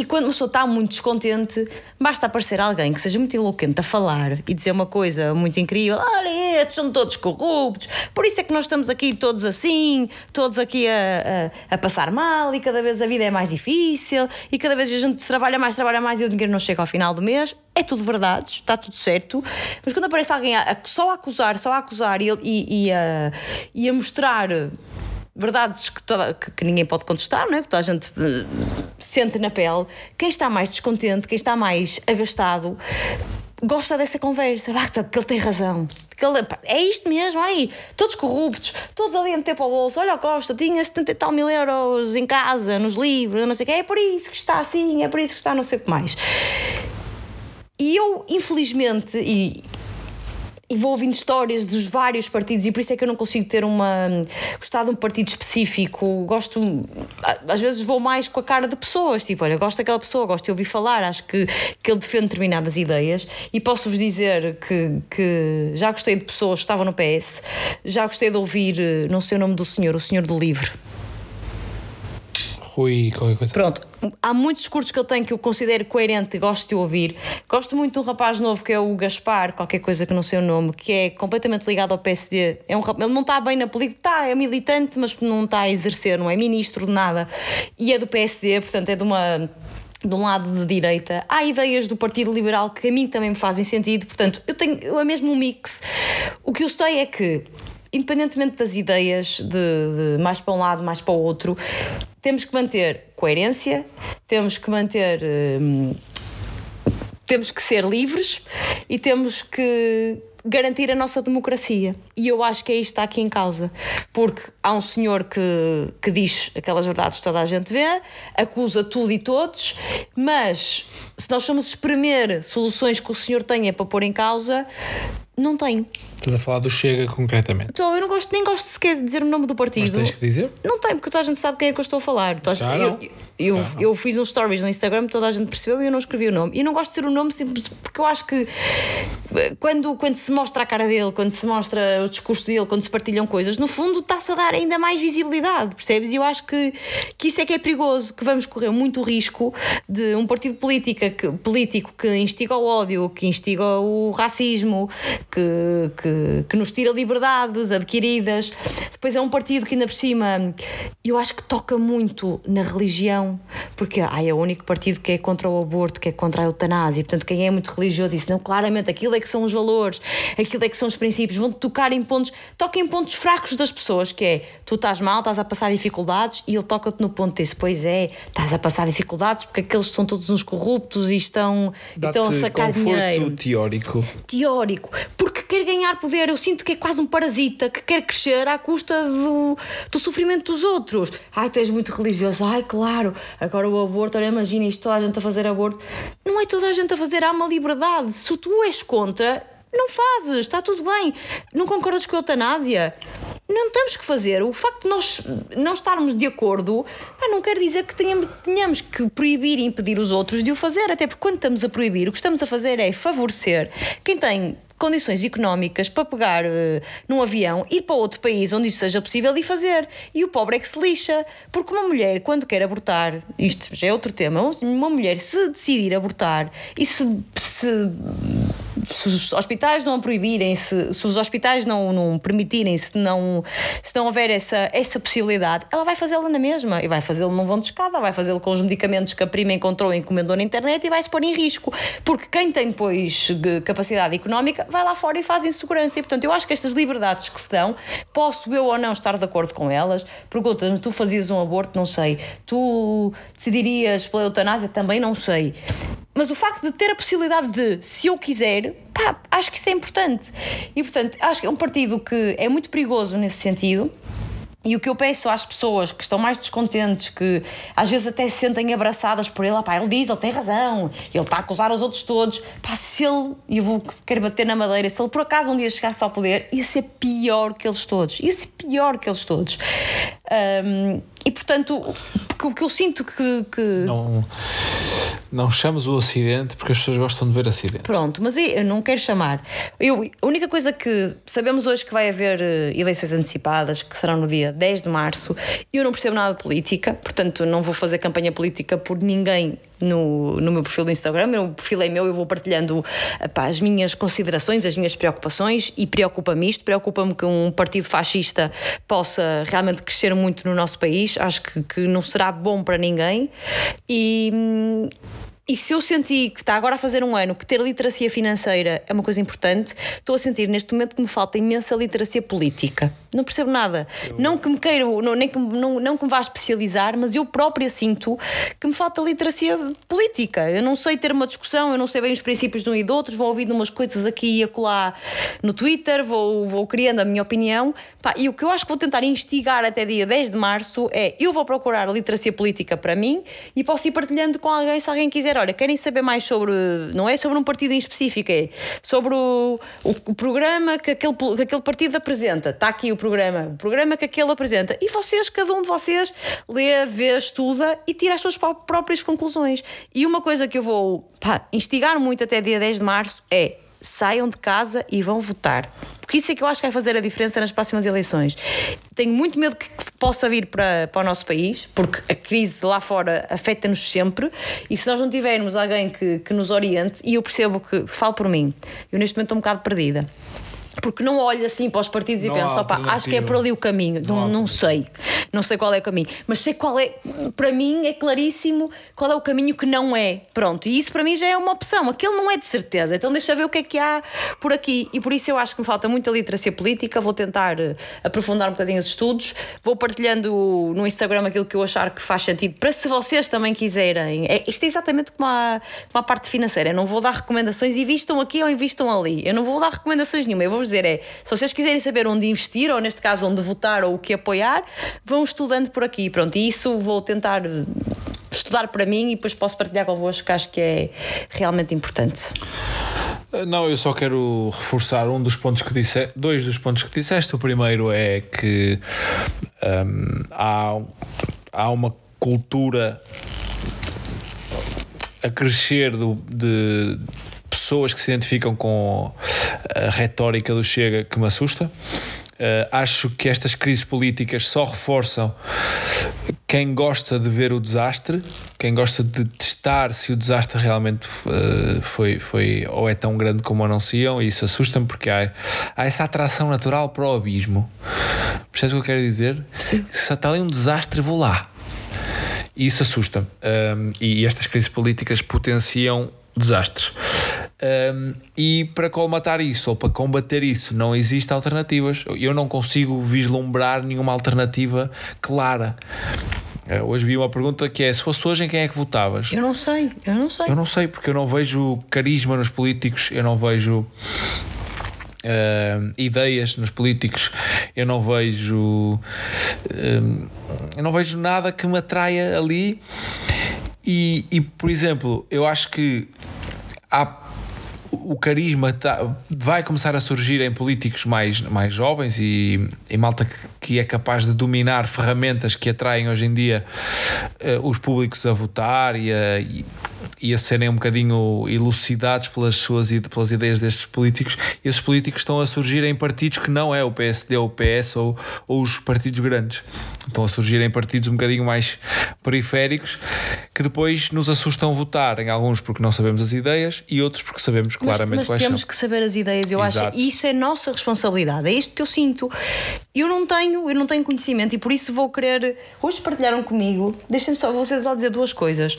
S2: e quando uma pessoa está muito descontente, basta aparecer alguém que seja muito eloquente a falar e dizer uma coisa muito incrível: olha, estes são todos corruptos, por isso é que nós estamos aqui todos assim, todos aqui a, a, a passar mal e cada vez a vida é mais difícil e cada vez a gente trabalha mais, trabalha mais e o dinheiro não chega ao final do mês. É tudo verdade, está tudo certo, mas quando aparece alguém a, a- só a acusar, só a acusar e, e, e a, e a mostrar verdades que, toda, que, que ninguém pode contestar, não é? Porque a gente eh, sente na pele. Quem está mais descontente, quem está mais agastado, gosta dessa conversa. Ah, que ele tem razão. Que ele- é isto mesmo, aí, todos corruptos, todos ali a meter para o bolso. Olha, Costa tinha 70 e tal mil euros em casa, nos livros, não sei o que. É por isso que está assim, é por isso que está não sei o que mais. E eu, infelizmente, e, e vou ouvindo histórias dos vários partidos e por isso é que eu não consigo ter uma gostar de um partido específico. Gosto às vezes vou mais com a cara de pessoas tipo olha gosto daquela pessoa gosto de ouvir falar acho que, que ele defende determinadas ideias. E posso-vos dizer que, que já gostei de pessoas que estavam no PS já gostei de ouvir eh, não sei o nome do senhor o senhor do livro
S1: Rui, qualquer coisa.
S2: Pronto, há muitos discursos que ele tem que eu considero coerente e gosto de ouvir. Gosto muito de um rapaz novo que é o Gaspar, qualquer coisa que não sei o nome, que é completamente ligado ao PSD. É um, ele não está bem na política, está, é militante, mas não está a exercer, não é ministro de nada. E é do PSD, portanto é de uma de um lado de direita, há ideias do Partido Liberal que a mim também me fazem sentido, portanto, eu tenho eu é mesmo um mix. O que eu sei é que, independentemente das ideias de, de mais para um lado, mais para o outro, temos que manter coerência, temos que manter. Hum, temos que ser livres e temos que garantir a nossa democracia. E eu acho que é isto que está aqui em causa. Porque há um senhor que, que diz aquelas verdades que toda a gente vê, acusa tudo e todos, mas se nós formos espremer soluções que o senhor tenha para pôr em causa, não tem.
S1: Estás a falar do Chega concretamente.
S2: Então, eu não gosto, nem gosto sequer de dizer o nome do partido.
S1: Mas tens que dizer?
S2: Não tem, porque toda a gente sabe quem é que eu estou a falar. Toda a
S1: Já
S2: gente-
S1: não.
S2: eu, eu,
S1: Já
S2: eu fiz uns stories no Instagram, toda a gente percebeu e eu não escrevi o nome. E eu não gosto de dizer o nome simples porque eu acho que eh, quando, quando se mostra a cara dele, quando se mostra o discurso dele, quando se partilham coisas, no fundo está-se a dar ainda mais visibilidade, percebes? E eu acho que, que isso é que é perigoso, que vamos correr muito risco de um partido política que, político que instiga o ódio, que instiga o racismo, que, que, que nos tira liberdades adquiridas. Depois é um partido que ainda por cima eu acho que toca muito na religião, porque ai, é o único partido que é contra o aborto, que é contra a eutanásia. Portanto, quem é muito religioso disse, não, claramente, aquilo é que são os valores, aquilo é que são os princípios, vão tocar em pontos, toca em pontos fracos das pessoas, que é tu estás mal, estás a passar dificuldades, e ele toca-te no ponto desse, pois é, estás a passar dificuldades porque aqueles são todos uns corruptos e estão, estão a sacar dinheiro
S1: teórico.
S2: teórico, porque quer ganhar poder. Eu sinto que é quase um parasita que quer crescer à custa do, do sofrimento dos outros. Ai, tu és muito religioso. Ai, claro, agora o aborto, olha, imagina isto, toda a gente a fazer aborto. Não é toda a gente a fazer, há uma liberdade. Se tu és contra, não fazes, está tudo bem. Não concordas com a eutanásia? Não temos que fazer. O facto de nós não estarmos de acordo pá, não quer dizer que tenhamos, tenhamos que proibir e impedir os outros de o fazer. Até porque quando estamos a proibir, o que estamos a fazer é favorecer quem tem condições económicas para pegar eh, num avião, ir para outro país onde isso seja possível e fazer. E o pobre é que se lixa. Porque uma mulher, quando quer abortar, isto já é outro tema, uma mulher se decidir abortar e se, se se os hospitais não a proibirem, se, se os hospitais não, não permitirem, se não, se não houver essa, essa possibilidade, ela vai fazê-la na mesma. E vai fazê-lo num vão de escada, vai fazê-lo com os medicamentos que a prima encontrou e encomendou na internet e vai se pôr em risco. Porque quem tem depois capacidade económica vai lá fora e faz insegurança. E portanto, eu acho que estas liberdades que se dão, posso eu ou não estar de acordo com elas. Perguntas-me, tu fazias um aborto? Não sei. Tu decidirias pela eutanásia? Também não sei. Mas o facto de ter a possibilidade de, se eu quiser, pá, acho que isso é importante. E portanto, acho que é um partido que é muito perigoso nesse sentido. E o que eu peço às pessoas que estão mais descontentes, que às vezes até se sentem abraçadas por ele, ah, pá, ele diz, ele tem razão, ele está a acusar os outros todos, pá, se ele, e eu vou, quero bater na madeira, se ele por acaso um dia chegasse ao poder, ia ser pior que eles todos, ia ser pior que eles todos. Ahm, e portanto, o que eu sinto que- que,
S1: Não, não chames o acidente porque as pessoas gostam de ver acidente.
S2: Pronto, mas eu- eu não quero chamar. Eu, a única coisa que sabemos hoje que vai haver eh, eleições antecipadas, que serão no dia 10 de março. Eu não percebo nada de política, portanto não vou fazer campanha política por ninguém no, no meu perfil do Instagram. O meu perfil é meu, eu vou partilhando pá, as minhas considerações, as minhas preocupações e preocupa-me isto. Preocupa-me que um partido fascista possa realmente crescer muito no nosso país. Acho que, que não será bom para ninguém. E. e se eu senti que está agora a fazer um ano que ter literacia financeira é uma coisa importante, estou a sentir neste momento que me falta imensa literacia política. Não percebo nada. Não que me queira, não, nem que, me- não, não que me vá especializar, mas eu própria sinto que me falta literacia política. Eu não sei ter uma discussão, eu não sei bem os princípios de um e do outro, vou ouvindo umas coisas aqui e acolá no Twitter, vou, vou criando a minha opinião. Pá, e o que eu acho que vou tentar instigar até dia 10 de março é eu vou procurar literacia política para mim e posso ir partilhando com alguém se alguém quiser. Olha, querem saber mais sobre. Não é sobre um partido em específico, é sobre o, o, o programa que aquele, que aquele partido apresenta. Está aqui o programa, o programa que aquele apresenta. E vocês, cada um de vocês, lê, vê, estuda e tira as suas pró- próprias conclusões. E uma coisa que eu vou pá, instigar muito até dia 10 de março é saiam de casa e vão votar. Porque isso é que eu acho que vai fazer a diferença nas próximas eleições. Tenho muito medo que possa vir para, para o nosso país, porque a crise lá fora afeta-nos sempre, e se nós não tivermos alguém que, que nos oriente, e eu percebo que, falo por mim, eu neste momento estou um bocado perdida porque não olho assim para os partidos
S1: Não
S2: e penso, opá, acho que é por ali o caminho. Não,
S1: há
S2: não sei. Não sei qual é o caminho. Mas sei qual é, para mim é claríssimo qual é o caminho que não é. Pronto. E isso para mim já é uma opção. Aquele não é de certeza. Então deixa ver o que é que há por aqui. E por isso eu acho que me falta muita literacia política. Vou tentar eh, aprofundar um bocadinho os estudos. Vou partilhando no Instagram aquilo que eu achar que faz sentido para se vocês também quiserem. É, isto é exatamente como a, como a parte financeira. Eu não vou dar recomendações, invistam aqui ou invistam ali. Eu não vou dar recomendações nenhuma. Eu vou dizer é, se vocês quiserem saber onde investir, ou neste caso onde votar ou o que apoiar, vão estudando por aqui. Pronto, e isso vou tentar estudar para mim e depois posso partilhar convosco que acho que é realmente importante.
S1: Não, eu só quero reforçar um dos pontos que disse, dois dos pontos que disseste. O primeiro é que há, há uma cultura a crescer do, de pessoas que se identificam com a retórica do Chega que me assusta. Uh, acho que estas crises políticas só reforçam quem gosta de ver o desastre, quem gosta de testar se o desastre realmente uh, foi, foi ou é tão grande como anunciam, e isso assusta-me porque há, há essa atração natural para o abismo. Percebes o que eu quero dizer?
S2: Sim.
S1: Se está ali um desastre, vou lá. E isso assusta-me. Um, e estas crises políticas potenciam desastres. Um, e para colmatar isso ou para combater isso, não existem alternativas. Eu não consigo vislumbrar nenhuma alternativa clara. Uh, hoje vi uma pergunta que é: se fosse hoje, em quem é que votavas?
S2: Eu não sei, eu não sei.
S1: Eu não sei, porque eu não vejo carisma nos políticos, eu não vejo. Uh, ideias nos políticos, eu não vejo uh, eu não vejo nada que me atraia ali e, e por exemplo, eu acho que há o carisma tá, vai começar a surgir em políticos mais, mais jovens e, e malta que, que é capaz de dominar ferramentas que atraem hoje em dia uh, os públicos a votar e a, e, e a serem um bocadinho elucidados pelas suas pelas ideias destes políticos. Esses políticos estão a surgir em partidos que não é o PSD ou o PS ou, ou os partidos grandes. Estão a surgir em partidos um bocadinho mais periféricos que depois nos assustam votar em alguns porque não sabemos as ideias e outros porque sabemos claramente
S2: mas, mas
S1: quais
S2: temos
S1: são.
S2: que saber as ideias, eu
S1: Exato.
S2: acho, e isso é nossa responsabilidade, é isto que eu sinto. Eu não tenho, eu não tenho conhecimento e por isso vou querer. Hoje partilharam comigo, deixem-me só, vocês só dizer duas coisas.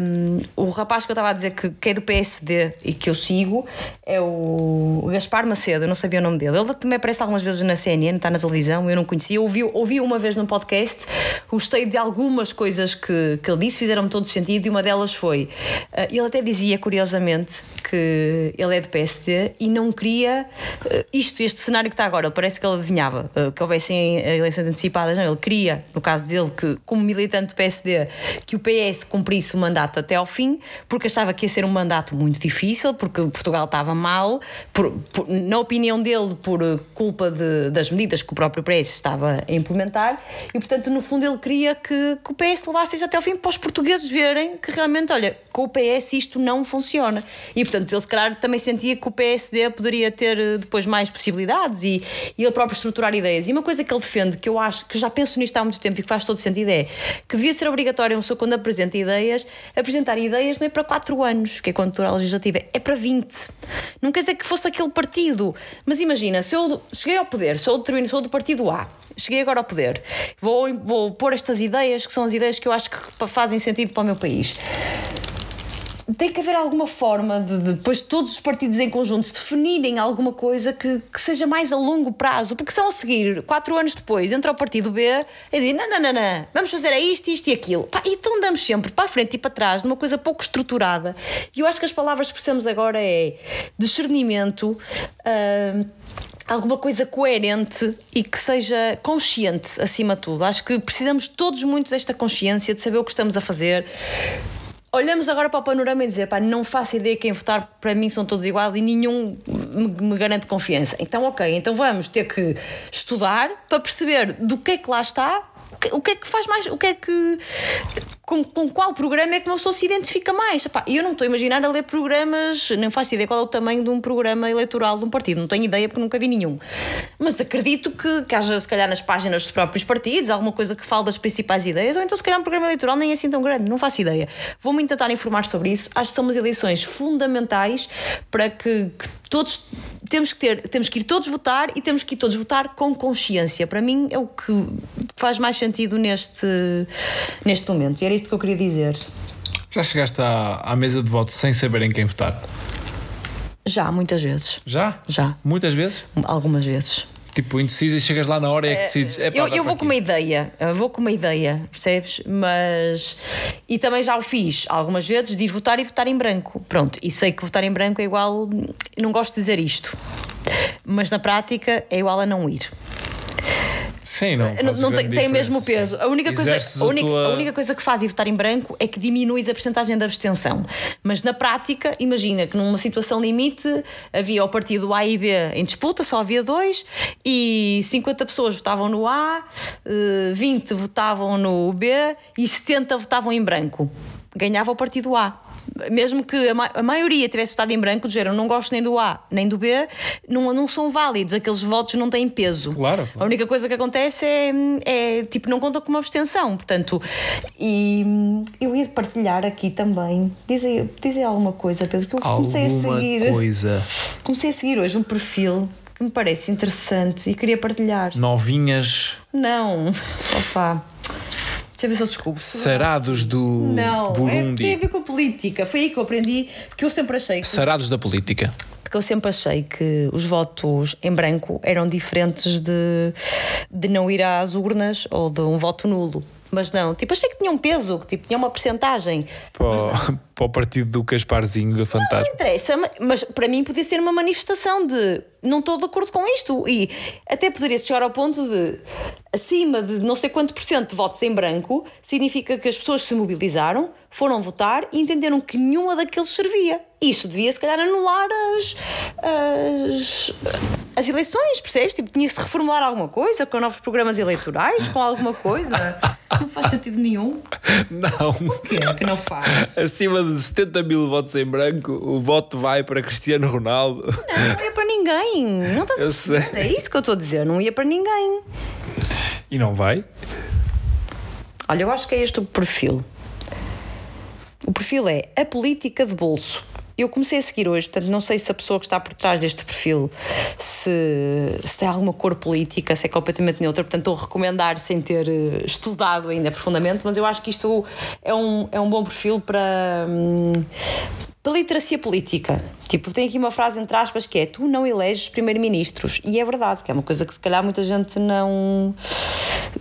S2: Um, o rapaz que eu estava a dizer que, que é do PSD e que eu sigo é o Gaspar Macedo, eu não sabia o nome dele. Ele também aparece algumas vezes na CNN, está na televisão, eu não conhecia. Eu ouvi, ouvi uma vez num podcast, gostei de algumas coisas que, que ele disse, fizeram-me todo sentido e uma delas foi. Uh, ele até dizia, curiosamente, que ele é do PSD e não queria uh, isto, este cenário que está agora. Parece que ele adivinhava uh, que houvessem eleições antecipadas. Não, ele queria, no caso dele, que, como militante do PSD, que o PS cumprisse o mandato até ao fim, porque achava que ia ser um mandato muito difícil, porque Portugal estava mal, por, por, na opinião dele, por culpa de, das medidas que o próprio PS estava a implementar, e portanto, no fundo, ele queria que, que o PS levasse isto até ao fim para os portugueses verem que realmente, olha, com o PS isto não funciona. E portanto, ele se calhar também sentia que o PSD poderia ter eh, depois mais possibilidades e, e ele próprio estruturar ideias. E uma coisa que ele defende, que eu acho, que já penso nisto há muito tempo e que faz todo sentido, é que devia ser obrigatório uma pessoa quando apresenta ideias, apresentar ideias não é para 4 anos, que é quando a legislativa, é para 20. Não quer dizer que fosse aquele partido, mas imagina, se eu cheguei ao poder, sou do, sou do partido A, cheguei agora ao poder, vou, vou pôr estas ideias que são as ideias que eu acho que fazem sentido para o meu país tem que haver alguma forma de, de depois todos os partidos em conjunto definirem alguma coisa que, que, seja mais a longo prazo, porque são a seguir, quatro anos depois, entra o partido B e diz: não, não, não, não, vamos fazer isto, isto e aquilo. Pá, então andamos sempre para a frente e para trás, numa coisa pouco estruturada. E eu acho que as palavras que precisamos agora é discernimento. Uh, alguma coisa coerente e que seja consciente acima de tudo. Acho que precisamos todos muito desta consciência de saber o que estamos a fazer olhamos agora para o panorama e dizer, pá, não faço ideia quem votar, para mim são todos iguais e nenhum me, me, garante confiança. Então, ok, então vamos ter que estudar para perceber do que é que lá está. O que é que faz mais? O que é que. com, com qual programa é que uma pessoa se identifica mais. Epá, eu não estou a imaginar a ler programas, não faço ideia qual é o tamanho de um programa eleitoral de um partido, não tenho ideia porque nunca vi nenhum. Mas acredito que, que haja, se calhar, nas páginas dos próprios partidos, alguma coisa que fale das principais ideias, ou então, se calhar, um programa eleitoral nem é assim tão grande, não faço ideia. Vou-me tentar informar sobre isso. Acho que são umas eleições fundamentais para que, que todos temos que ter, temos que ir todos votar e temos que ir todos votar com consciência. Para mim é o que faz mais sentido neste, neste momento. E era isto que eu queria dizer.
S1: Já chegaste à, à mesa de voto sem saber em quem votar?
S2: Já, muitas vezes.
S1: Já?
S2: Já.
S1: Muitas vezes?
S2: Algumas vezes.
S1: Tipo, indeciso e chegas lá na hora e é que decides. "Epá,
S2: eu eu vou com
S1: aqui."
S2: uma ideia, vou com uma ideia, percebes? Mas. E também já o fiz algumas vezes de ir votar e votar em branco. Pronto, e sei que votar em branco é igual. Não gosto de dizer isto, mas na prática é igual a não ir.
S1: Sim, não.
S2: Não,
S1: faz
S2: não tem, tem o mesmo peso.
S1: sim.
S2: A única, coisa, a, única,
S1: tua-
S2: a única coisa que faz ir votar em branco é que diminuis a porcentagem de abstenção. Mas na prática, imagina que numa situação limite havia o partido A e B em disputa, só havia dois, e 50 pessoas votavam no A, eh, 20 votavam no B e 70 votavam em branco. Ganhava o partido A. Mesmo que a, ma- a maioria tivesse votado em branco, dizeram não gosto nem do A nem do B, não, não são válidos, aqueles votos não têm peso.
S1: Claro, claro.
S2: A única coisa que acontece é, é tipo, não conta com uma abstenção. Portanto, e eu ia partilhar aqui também. Dizer, dizer alguma coisa, Pedro, que eu comecei a
S1: Alguma
S2: seguir.
S1: coisa.
S2: Comecei a seguir hoje um perfil que me parece interessante e queria partilhar.
S1: Novinhas
S2: Não, opa. Deixa eu ver se eu desculpo.
S1: sarados do
S2: Não, é, tem a
S1: Burundi.
S2: ver com política. Foi aí que eu aprendi, porque eu sempre achei que
S1: Sarados da política.
S2: porque eu sempre achei que os votos em branco eram diferentes de, de não ir às urnas ou de um voto nulo. Mas não, tipo, achei que tinha um peso, que tipo, tinha uma percentagem.
S1: Para para o partido do Casparzinho, a fantasma.
S2: Não interessa, ma- mas para mim podia ser uma manifestação de não estou de acordo com isto. E até poderia chegar ao ponto de acima de não sei quanto por cento de votos em branco significa que as pessoas se mobilizaram, foram votar e entenderam que nenhuma daqueles servia. Isso devia, se calhar, anular as, as, as eleições, percebes? Tipo, tinha-se de reformular alguma coisa com novos programas eleitorais, com alguma coisa. Não faz sentido nenhum.
S1: Não.
S2: O que é que não faz?
S1: Acima de 70 mil votos em branco, o voto vai para Cristiano Ronaldo.
S2: Não ia para ninguém. Não estás a. É isso que eu estou a dizer, não ia para ninguém.
S1: E não vai?
S2: Olha, eu acho que é este o perfil. O perfil é a política de bolso. Eu comecei a seguir hoje, portanto, não sei se a pessoa que está por trás deste perfil se, se tem alguma cor política, se é completamente neutra, portanto, estou a recomendar sem ter eh, estudado ainda profundamente, mas eu acho que isto é um, é um bom perfil para. Para literacia política. Tipo, tem aqui uma frase entre aspas que é: Tu não eleges primeiro-ministros. E é verdade, que é uma coisa que se calhar muita gente não.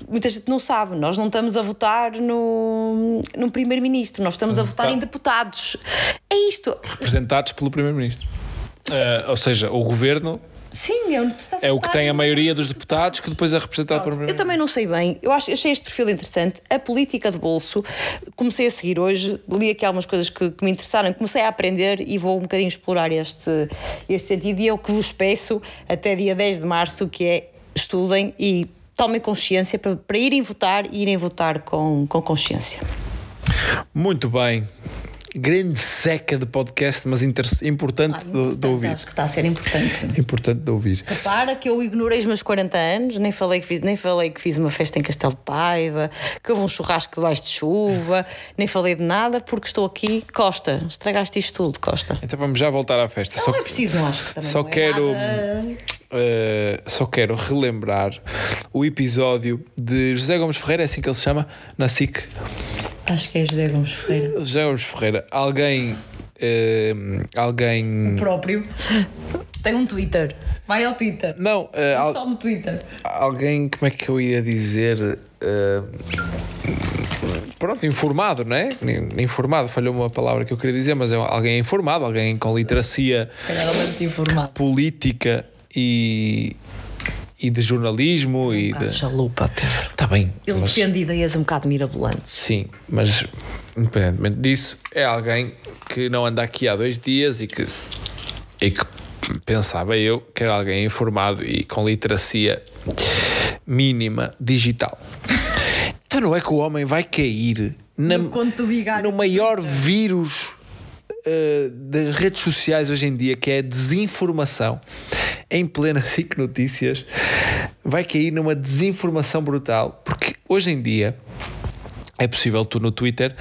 S2: Muita gente não sabe. Nós não estamos a votar no, no primeiro-ministro, nós estamos a votar em deputados. É isto.
S1: Representados pelo Primeiro-Ministro. Eh, ou seja, o governo
S2: Sim, é, tu estás
S1: é o que tem a
S2: em-
S1: maioria dos deputados que depois é representado pelo
S2: Eu também não sei bem. Eu acho, achei este perfil interessante. A política de bolso. Comecei a seguir hoje, li aqui algumas coisas que, que me interessaram, comecei a aprender e vou um bocadinho explorar este, este sentido. E é o que vos peço até dia 10 de março, que é estudem e tomem consciência para, para irem votar e irem votar com, com consciência.
S1: Muito bem. Grande seca de podcast, mas importante de, de ouvir.
S2: Acho que está a ser importante.
S1: Importante de ouvir.
S2: Repara que eu ignorei os meus 40 anos, nem falei, que fiz, nem falei que fiz uma festa em Castelo de Paiva, que houve um churrasco debaixo de chuva, nem falei de nada porque estou aqui. Costa, estragaste isto tudo, Costa.
S1: Então vamos já voltar à festa. Só,
S2: Não é preciso, não acho que também
S1: só
S2: é
S1: quero.
S2: nada.
S1: Uh, só quero relembrar o episódio de José Gomes Ferreira, é assim que ele se chama, na SIC.
S2: Acho que é José Gomes Ferreira.
S1: José Gomes Ferreira, alguém. uh, alguém.
S2: Próprio. Tem um Twitter. Vai ao Twitter.
S1: Não, uh, al-
S2: Só no Twitter.
S1: alguém, como é que eu ia dizer? Pronto, informado, não é? Informado, falhou uma palavra que eu queria dizer, mas é alguém informado, alguém com literacia
S2: é
S1: política e, e de jornalismo e
S2: Caso
S1: de.
S2: chalupa, Pedro.
S1: Está bem,
S2: Ele
S1: mas,
S2: defende ideias um bocado mirabolantes.
S1: sim, mas independentemente disso, é alguém que não anda aqui há dois dias e que, e que pensava eu que era alguém informado e com literacia mínima digital. Então não é que o homem vai cair na,
S2: no
S1: maior vírus uh, das redes sociais hoje em dia, que é a desinformação. Em plena SIC Notícias, vai cair numa desinformação brutal, porque hoje em dia é possível tu no Twitter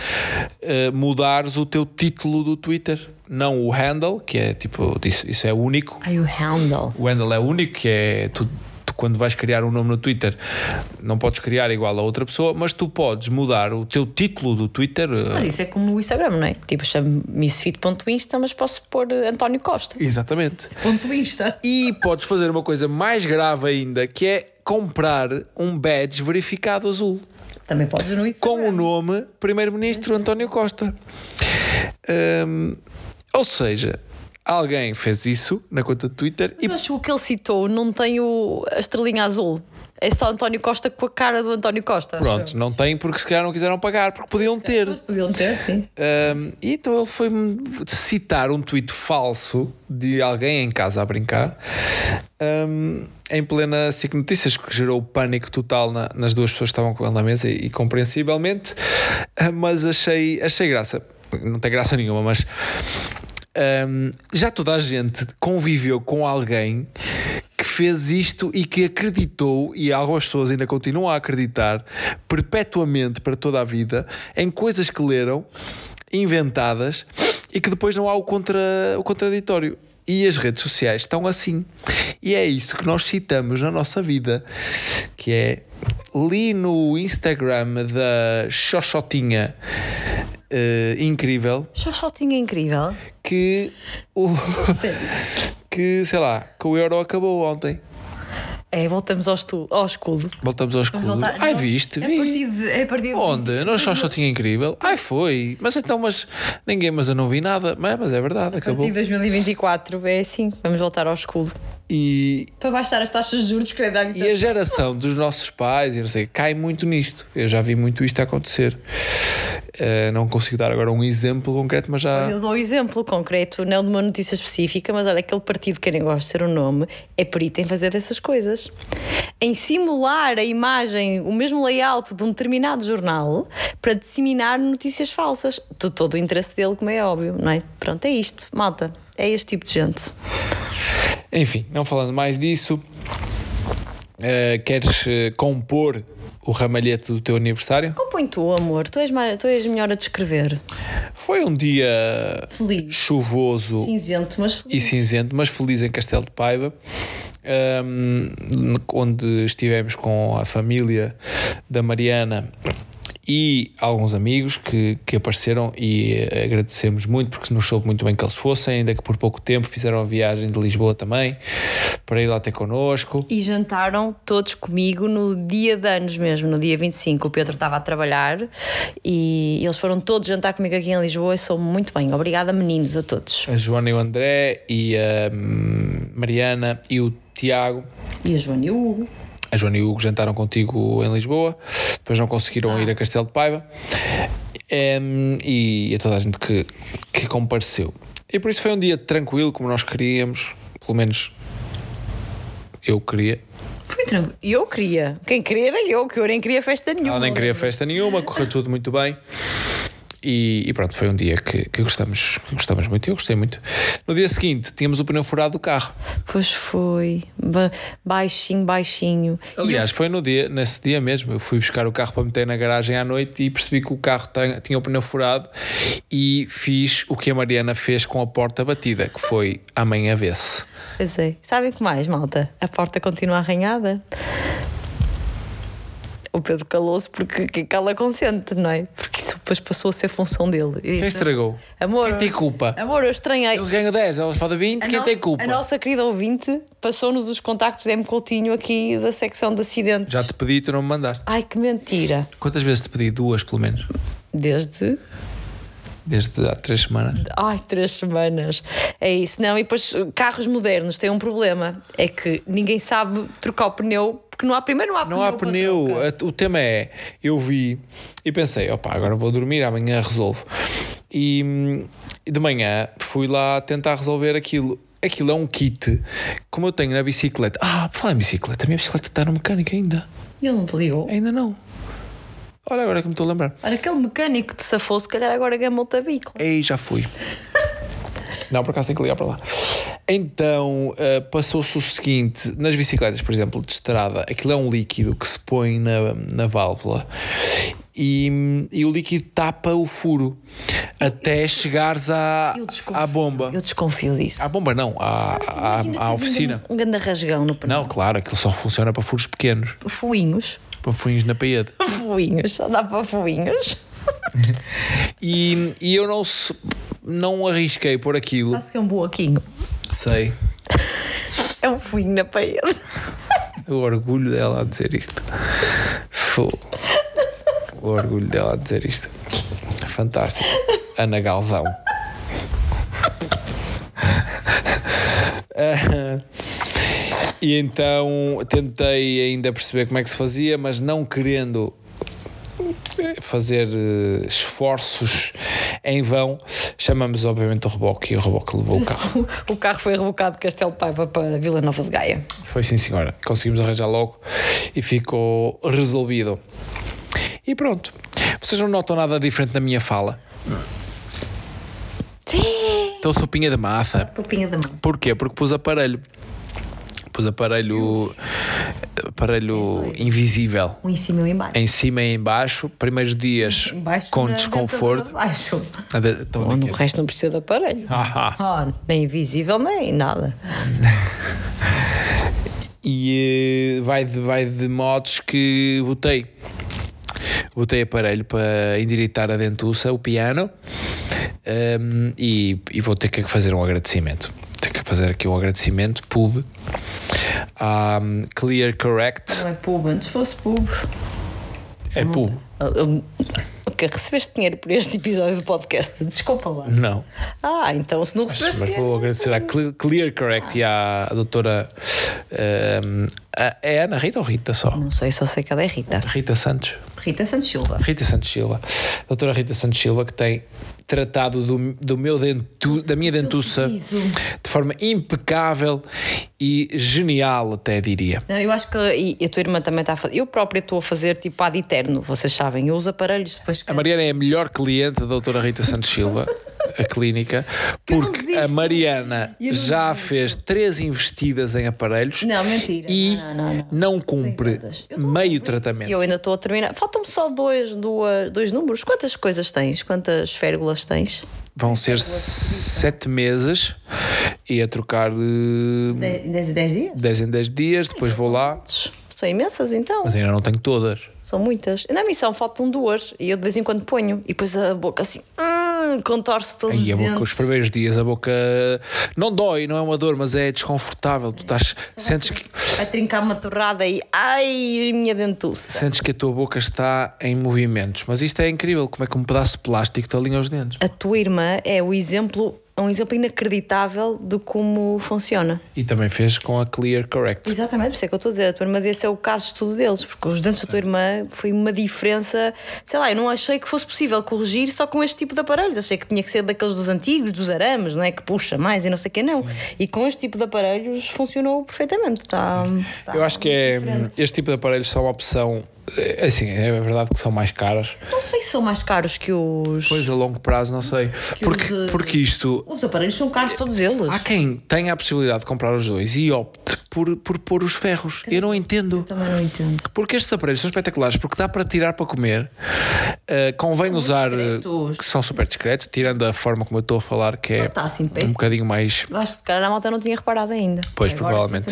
S1: uh, mudares o teu título do Twitter, não o handle, que é tipo, isso, isso é único.
S2: Ai, o handle.
S1: O handle é único, que é tu, tu quando vais criar um nome no Twitter, não podes criar igual a outra pessoa, mas tu podes mudar o teu título do Twitter.
S2: Mas isso é como o Instagram, não é? Tipo, chamo missfit.insta, mas posso pôr eh, António Costa.
S1: Exatamente.
S2: Ponto Insta.
S1: E podes fazer uma coisa mais grave ainda, que é comprar um badge verificado azul.
S2: Também podes no Instagram.
S1: com o nome Primeiro-Ministro António Costa. Hum, ou seja, alguém fez isso na conta de Twitter e
S2: Eu acho que o que ele citou não tem o, a estrelinha azul. É só António Costa com a cara do António Costa.
S1: pronto, não tem porque se calhar não quiseram pagar, porque podiam ter.
S2: Podiam ter, sim.
S1: Hum, e então ele foi citar um tweet falso de alguém em casa a brincar hum, em plena SIC Notícias, que gerou pânico total na- nas duas pessoas que estavam com ele na mesa e, e compreensivelmente, ah, mas achei, achei graça. Não tem graça nenhuma, mas hum, já toda a gente conviveu com alguém que fez isto e que acreditou, e algumas pessoas ainda continuam a acreditar perpetuamente para toda a vida em coisas que leram, inventadas e que depois não há o, contra, o contraditório. E as redes sociais estão assim. E é isso que nós citamos na nossa vida, que é li no Instagram da Xoxotinha eh, incrível
S2: Xoxotinha incrível.
S1: que o que sei lá que o euro acabou ontem
S2: É, voltamos ao, estu, ao escudo.
S1: voltamos ao escudo
S2: Voltar-
S1: ai
S2: não,
S1: viste
S2: É a
S1: vi.
S2: É a partir de
S1: onde não só só tinha incrível ai foi mas então mas ninguém mas eu não vi nada mas, mas é verdade
S2: A partir
S1: acabou
S2: de 2024 é assim. Vamos voltar ao escudo.
S1: E
S2: Para baixar as taxas de juros que é
S1: e a geração dos nossos pais e não sei cai muito nisto eu já vi muito isto acontecer Eh, não consigo dar agora um exemplo concreto mas já
S2: Eu dou um exemplo concreto, não de uma notícia específica, mas olha, aquele partido que eu nem gosto de ser o nome é perito em fazer dessas coisas. Em simular a imagem, o mesmo layout de um determinado jornal para disseminar notícias falsas. De todo o interesse dele, como é óbvio, não é? Pronto, é isto, malta. É este tipo de gente.
S1: Enfim, não falando mais disso, eh, queres eh, compor o ramalhete do teu aniversário?
S2: Compõe tu, amor. Tu és, mais, tu és melhor a descrever.
S1: Foi um dia
S2: Feliz.
S1: chuvoso
S2: Cinzento, mas
S1: e cinzento, mas feliz em Castelo de Paiva, ahm, onde estivemos com a família da Mariana e alguns amigos que, que apareceram e eh, agradecemos muito porque nos soube muito bem que eles fossem, ainda que por pouco tempo fizeram a viagem de Lisboa também para ir lá ter connosco.
S2: E jantaram todos comigo no dia de anos mesmo, no dia 25. O Pedro estava a trabalhar e eles foram todos jantar comigo aqui em Lisboa e sou muito bem. Obrigada, meninos, a todos.
S1: A Joana e o André e a hum, Mariana e o Tiago.
S2: E a Joana e o Hugo.
S1: A Joana e o Hugo jantaram contigo em Lisboa, depois não conseguiram ir a Castelo de Paiva Em, e a toda a gente que, que compareceu. E por isso foi um dia tranquilo, como nós queríamos, pelo menos eu queria.
S2: Foi tranquilo. Eu queria. Quem queria era eu, que eu nem queria festa nenhuma.
S1: Ela nem queria festa nenhuma, correu tudo muito bem. E, e pronto, foi um dia que, que, gostamos, que gostamos muito. Eu gostei muito. No dia seguinte, tínhamos o pneu furado do carro.
S2: Pois foi. Ba- Baixinho, baixinho.
S1: Aliás, foi no dia, nesse dia mesmo. Eu fui buscar o carro para meter na garagem à noite e percebi que o carro tem- tinha o pneu furado e fiz o que a Mariana fez com a porta batida, que foi amanhã vê-se.
S2: Pois é. Sabem o que mais, malta? A porta continua arranhada. O Pedro calou-se porque que cala consciente, não é? Porque isso depois passou a ser função dele. E
S1: Quem
S2: disse,
S1: estragou?
S2: Amor,
S1: Quem tem culpa?
S2: Amor, eu estranhei.
S1: Eles ganham 10, elas fazem 20, quem
S2: no-
S1: tem culpa?
S2: A nossa querida ouvinte passou-nos os contactos de M. Coutinho aqui da secção de acidentes.
S1: Já te pedi e tu não me mandaste.
S2: Ai, que mentira.
S1: Quantas vezes te pedi? Duas, pelo menos.
S2: Desde.
S1: Desde há três semanas.
S2: Ai, três semanas. É isso. Não, e depois carros modernos têm um problema. É que ninguém sabe trocar o pneu, porque não há primeiro não há
S1: Não há
S2: para
S1: pneu. O tema é, eu vi e pensei, opa, agora vou dormir, amanhã resolvo. E, de manhã fui lá tentar resolver aquilo. Aquilo é um kit, como eu tenho na bicicleta. Ah, por falar em bicicleta, a minha bicicleta está no mecânico ainda.
S2: E ele não te ligou?
S1: Ainda não. Olha, agora que me estou a lembrar.
S2: Olha, aquele mecânico que te safou, se calhar agora gamou-te a bico.
S1: Ei, já fui. Não, por acaso tenho que ligar para lá. Então, uh, passou-se o seguinte: nas bicicletas, por exemplo, de estrada, aquilo é um líquido que se põe na, na válvula e, e o líquido tapa o furo até chegares à,
S2: Eu
S1: à bomba.
S2: Eu desconfio disso.
S1: À bomba, não, à, à, à oficina.
S2: Um, um grande rasgão no pneu.
S1: Não, claro, aquilo só funciona para furos pequenos,
S2: Fuinhos.
S1: para fuinhos na parede.
S2: Fuinhos. Só dá para fuinhos.
S1: E, e eu não, se- não arrisquei por aquilo.
S2: Acho que é um boaquinho.
S1: Sei.
S2: É um fuinho na parede.
S1: O orgulho dela a dizer isto. Fô. O orgulho dela a dizer isto. Fantástico. Ana Galvão. E então tentei ainda perceber como é que se fazia, mas não querendo fazer eh, esforços em vão, chamamos obviamente o reboque e o reboque levou o carro.
S2: O carro foi rebocado de Castelo de Paiva para Vila Nova de Gaia.
S1: Foi sim, senhora. Conseguimos arranjar logo e ficou resolvido. E pronto. Vocês não notam nada diferente na minha fala?
S2: Sim.
S1: Estou sopinha de massa.
S2: Popinha da mão.
S1: Porquê? Porque pus aparelho. Pus aparelho. aparelho invisível.
S2: Um em cima e um em baixo.
S1: Em cima e em baixo. Primeiros dias
S2: Em baixo
S1: com desconforto.
S2: Baixo.
S1: Ah,
S2: o
S1: aqui.
S2: resto não precisa de aparelho.
S1: Ah,
S2: Oh, nem invisível, nem nada.
S1: e eh, vai de, vai de modos que botei. Botei aparelho para endireitar a dentuça, o piano, ehm, e, e vou ter que fazer um agradecimento. Tenho que fazer aqui um agradecimento, pub, à hum, Clear Correct.
S2: Não é pub, antes fosse pub.
S1: É pub?
S2: Ok, recebeste dinheiro por este episódio do podcast? Desculpa lá.
S1: Não.
S2: Ah, então se não recebeste
S1: Mas
S2: dinheiro.
S1: vou agradecer à Cle- Clear Correct e à doutora. A- é Ana Rita ou Rita só?
S2: Não sei, só sei que ela é Rita.
S1: Rita Santos.
S2: Rita Santos Silva.
S1: Rita Santos Silva. Doutora Rita Santos Silva, que tem tratado do, do meu dentu, da minha dentuça de forma impecável e genial, até diria.
S2: Não, eu acho que e a tua irmã também está a fazer. Eu própria estou a fazer tipo ad eterno, vocês sabem. Eu uso aparelhos depois.
S1: A Mariana é a melhor cliente da doutora Rita Santos Silva, a clínica, porque a. Mariana
S2: não
S1: já fez três investidas em aparelhos
S2: Não, mentira.
S1: e
S2: Não, não, não.
S1: cumpre
S2: tô a
S1: meio tratamento.
S2: Eu ainda estou a terminar. Faltam-me só dois, duas, dois números. Quantas coisas tens? Quantas férgulas tens?
S1: Vão ser sete meses e a trocar eh,
S2: 10 em 10 dias?
S1: 10 em 10 dias, depois vou lá,
S2: São imensas então.
S1: mas ainda não tenho todas.
S2: São muitas. E na missão faltam duas. E eu de vez em quando ponho. E depois a boca assim. hum, contorce todos
S1: Aí a
S2: os
S1: boca,
S2: dentes.
S1: os primeiros dias, a boca não dói, não é uma dor, mas é desconfortável. Tu estás, sentes que,
S2: Vai trincar uma torrada e. Ai, minha dentuça.
S1: sentes que a tua boca está em movimentos. Mas isto é incrível, como é que um pedaço de plástico te alinha os dentes.
S2: A tua irmã é o exemplo. Um exemplo inacreditável de como funciona.
S1: E também fez com a Clear Correct.
S2: Exatamente, por isso é que eu estou a dizer, a tua irmã desse é o caso de estudo deles, porque os dentes da tua irmã foi uma diferença, sei lá, eu não achei que fosse possível corrigir só com este tipo de aparelhos, achei que tinha que ser daqueles dos antigos, dos arames, não é? Que puxa mais e não sei o que, não. E com este tipo de aparelhos funcionou perfeitamente. Está, está
S1: Eu acho que é,
S2: diferente.
S1: este tipo de aparelhos são uma opção. É, Assim, é verdade que são mais caros.
S2: Não sei se são mais caros que os.
S1: Pois a longo prazo, não sei. Porque,
S2: os,
S1: porque isto.
S2: Os aparelhos são caros todos eles.
S1: Há quem tenha a possibilidade de comprar os dois e opte por, por pôr os ferros. Eu não entendo.
S2: Também não entendo.
S1: Porque estes aparelhos são espetaculares, porque dá para tirar para comer. Uh, convém usar. uh,
S2: discretos.
S1: que são super discretos, tirando a forma como eu estou a falar, que é
S2: está assim
S1: um bocadinho mais.
S2: Eu acho que se calhar a malta não tinha reparado ainda.
S1: Pois,
S2: Agora
S1: provavelmente.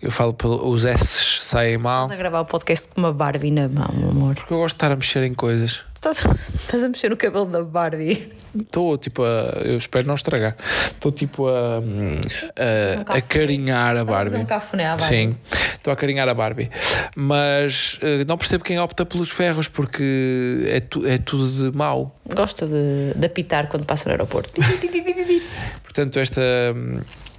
S1: Eu falo pelos S saem mal.
S2: Estás a gravar o podcast com uma Barbie na mão, meu amor.
S1: Porque eu gosto de estar a mexer em coisas.
S2: Estás, estás a mexer no cabelo da Barbie.
S1: Estou tipo a. Eu espero não estragar. Estou tipo a. a, a carinhar a
S2: a fazer
S1: Barbie.
S2: um cafuné à Barbie.
S1: Sim, estou a carinhar a Barbie. Mas eh, não percebo quem opta pelos ferros porque é, tu- é tudo de mau.
S2: Gosta de, de apitar quando passa no aeroporto.
S1: Portanto, esta,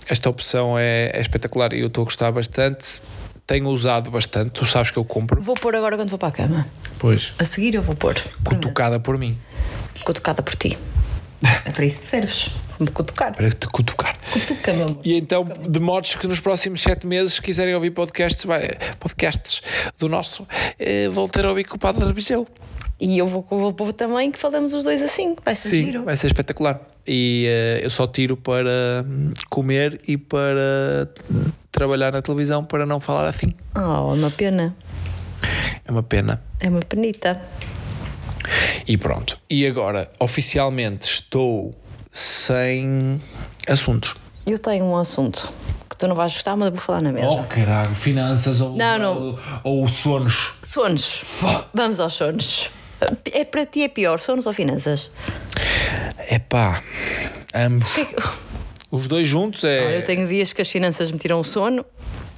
S1: esta opção é, é espetacular e eu estou a gostar bastante. Tenho usado bastante. Tu sabes que eu compro.
S2: Vou pôr agora quando vou para a cama.
S1: Pois.
S2: A seguir eu vou pôr.
S1: Cutucada por mim.
S2: Cutucada por ti. É para isso que serves. Me cutucar.
S1: Para te cutucar.
S2: Cutuca, meu amor.
S1: E então, de modos que nos próximos sete meses, se quiserem ouvir podcasts, vai- podcasts do nosso, eh, vão ter a ouvir com o Padre de Viseu.
S2: E eu vou com o povo também que falamos os dois assim. Vai ser
S1: Sim,
S2: giro.
S1: vai ser espetacular. E eh, eu só tiro para hum, comer e para trabalhar na televisão para não falar assim.
S2: Oh, uma pena.
S1: É uma pena.
S2: É uma penita.
S1: E pronto. E agora, oficialmente, estou sem assuntos.
S2: Eu tenho um assunto que tu não vais gostar, mas eu vou falar na mesa.
S1: Oh, caralho, finanças ou,
S2: Não, não.
S1: ou, ou sonos.
S2: Sonos. Vamos aos sonos. É para ti é pior, sonos ou finanças?
S1: É pá, ambos.
S2: É
S1: Os dois juntos é.
S2: Olha, eu tenho dias que as finanças me tiram o sono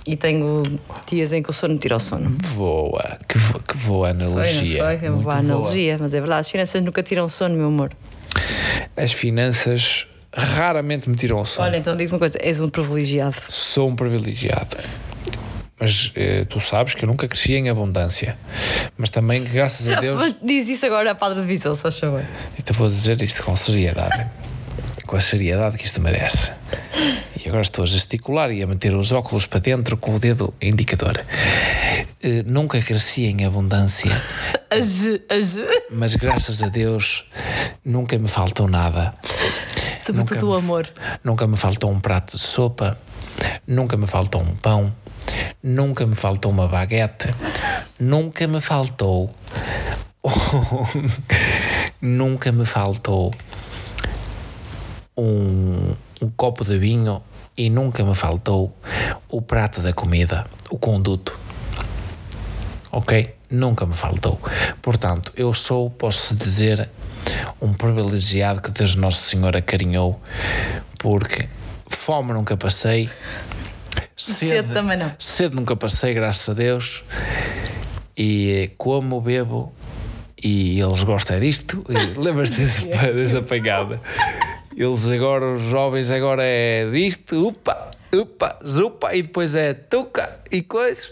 S2: e tenho dias em que o sono me tira o sono.
S1: Voa, que, vo- que boa analogia.
S2: Foi, foi, é uma
S1: Muito
S2: boa
S1: boa.
S2: analogia, mas é verdade, as finanças nunca tiram o sono, meu amor.
S1: As finanças raramente me tiram o sono.
S2: Olha, então diz-me uma coisa, és um privilegiado.
S1: Sou um privilegiado. Mas eh, tu sabes que eu nunca cresci em abundância. Mas também, graças a Deus.
S2: Mas diz isso agora à padre visão, só favor.
S1: Então vou dizer isto com seriedade. com a seriedade que isto merece. E agora estou a gesticular e a meter os óculos para dentro com o dedo indicador. Eh, nunca cresci em abundância,
S2: Age, age.
S1: mas graças a Deus nunca me faltou nada.
S2: Sobretudo
S1: Nunca
S2: o
S1: me-
S2: amor.
S1: Nunca me faltou um prato de sopa, nunca me faltou um pão, nunca me faltou uma baguete, nunca me faltou. nunca me faltou um, um copo de vinho e nunca me faltou o prato da comida, o conduto. Ok? Nunca me faltou. Portanto, eu sou, posso dizer, um privilegiado que Deus Nosso Senhor acarinhou, porque fome nunca passei,
S2: Sede também não.
S1: Sede nunca passei, graças a Deus, e eh, como, bebo, e eles gostam disto. Lembras-te desse, dessa pegada? Eles agora, os jovens, agora é disto, upa, upa, zupa, e depois é tuca e coisas.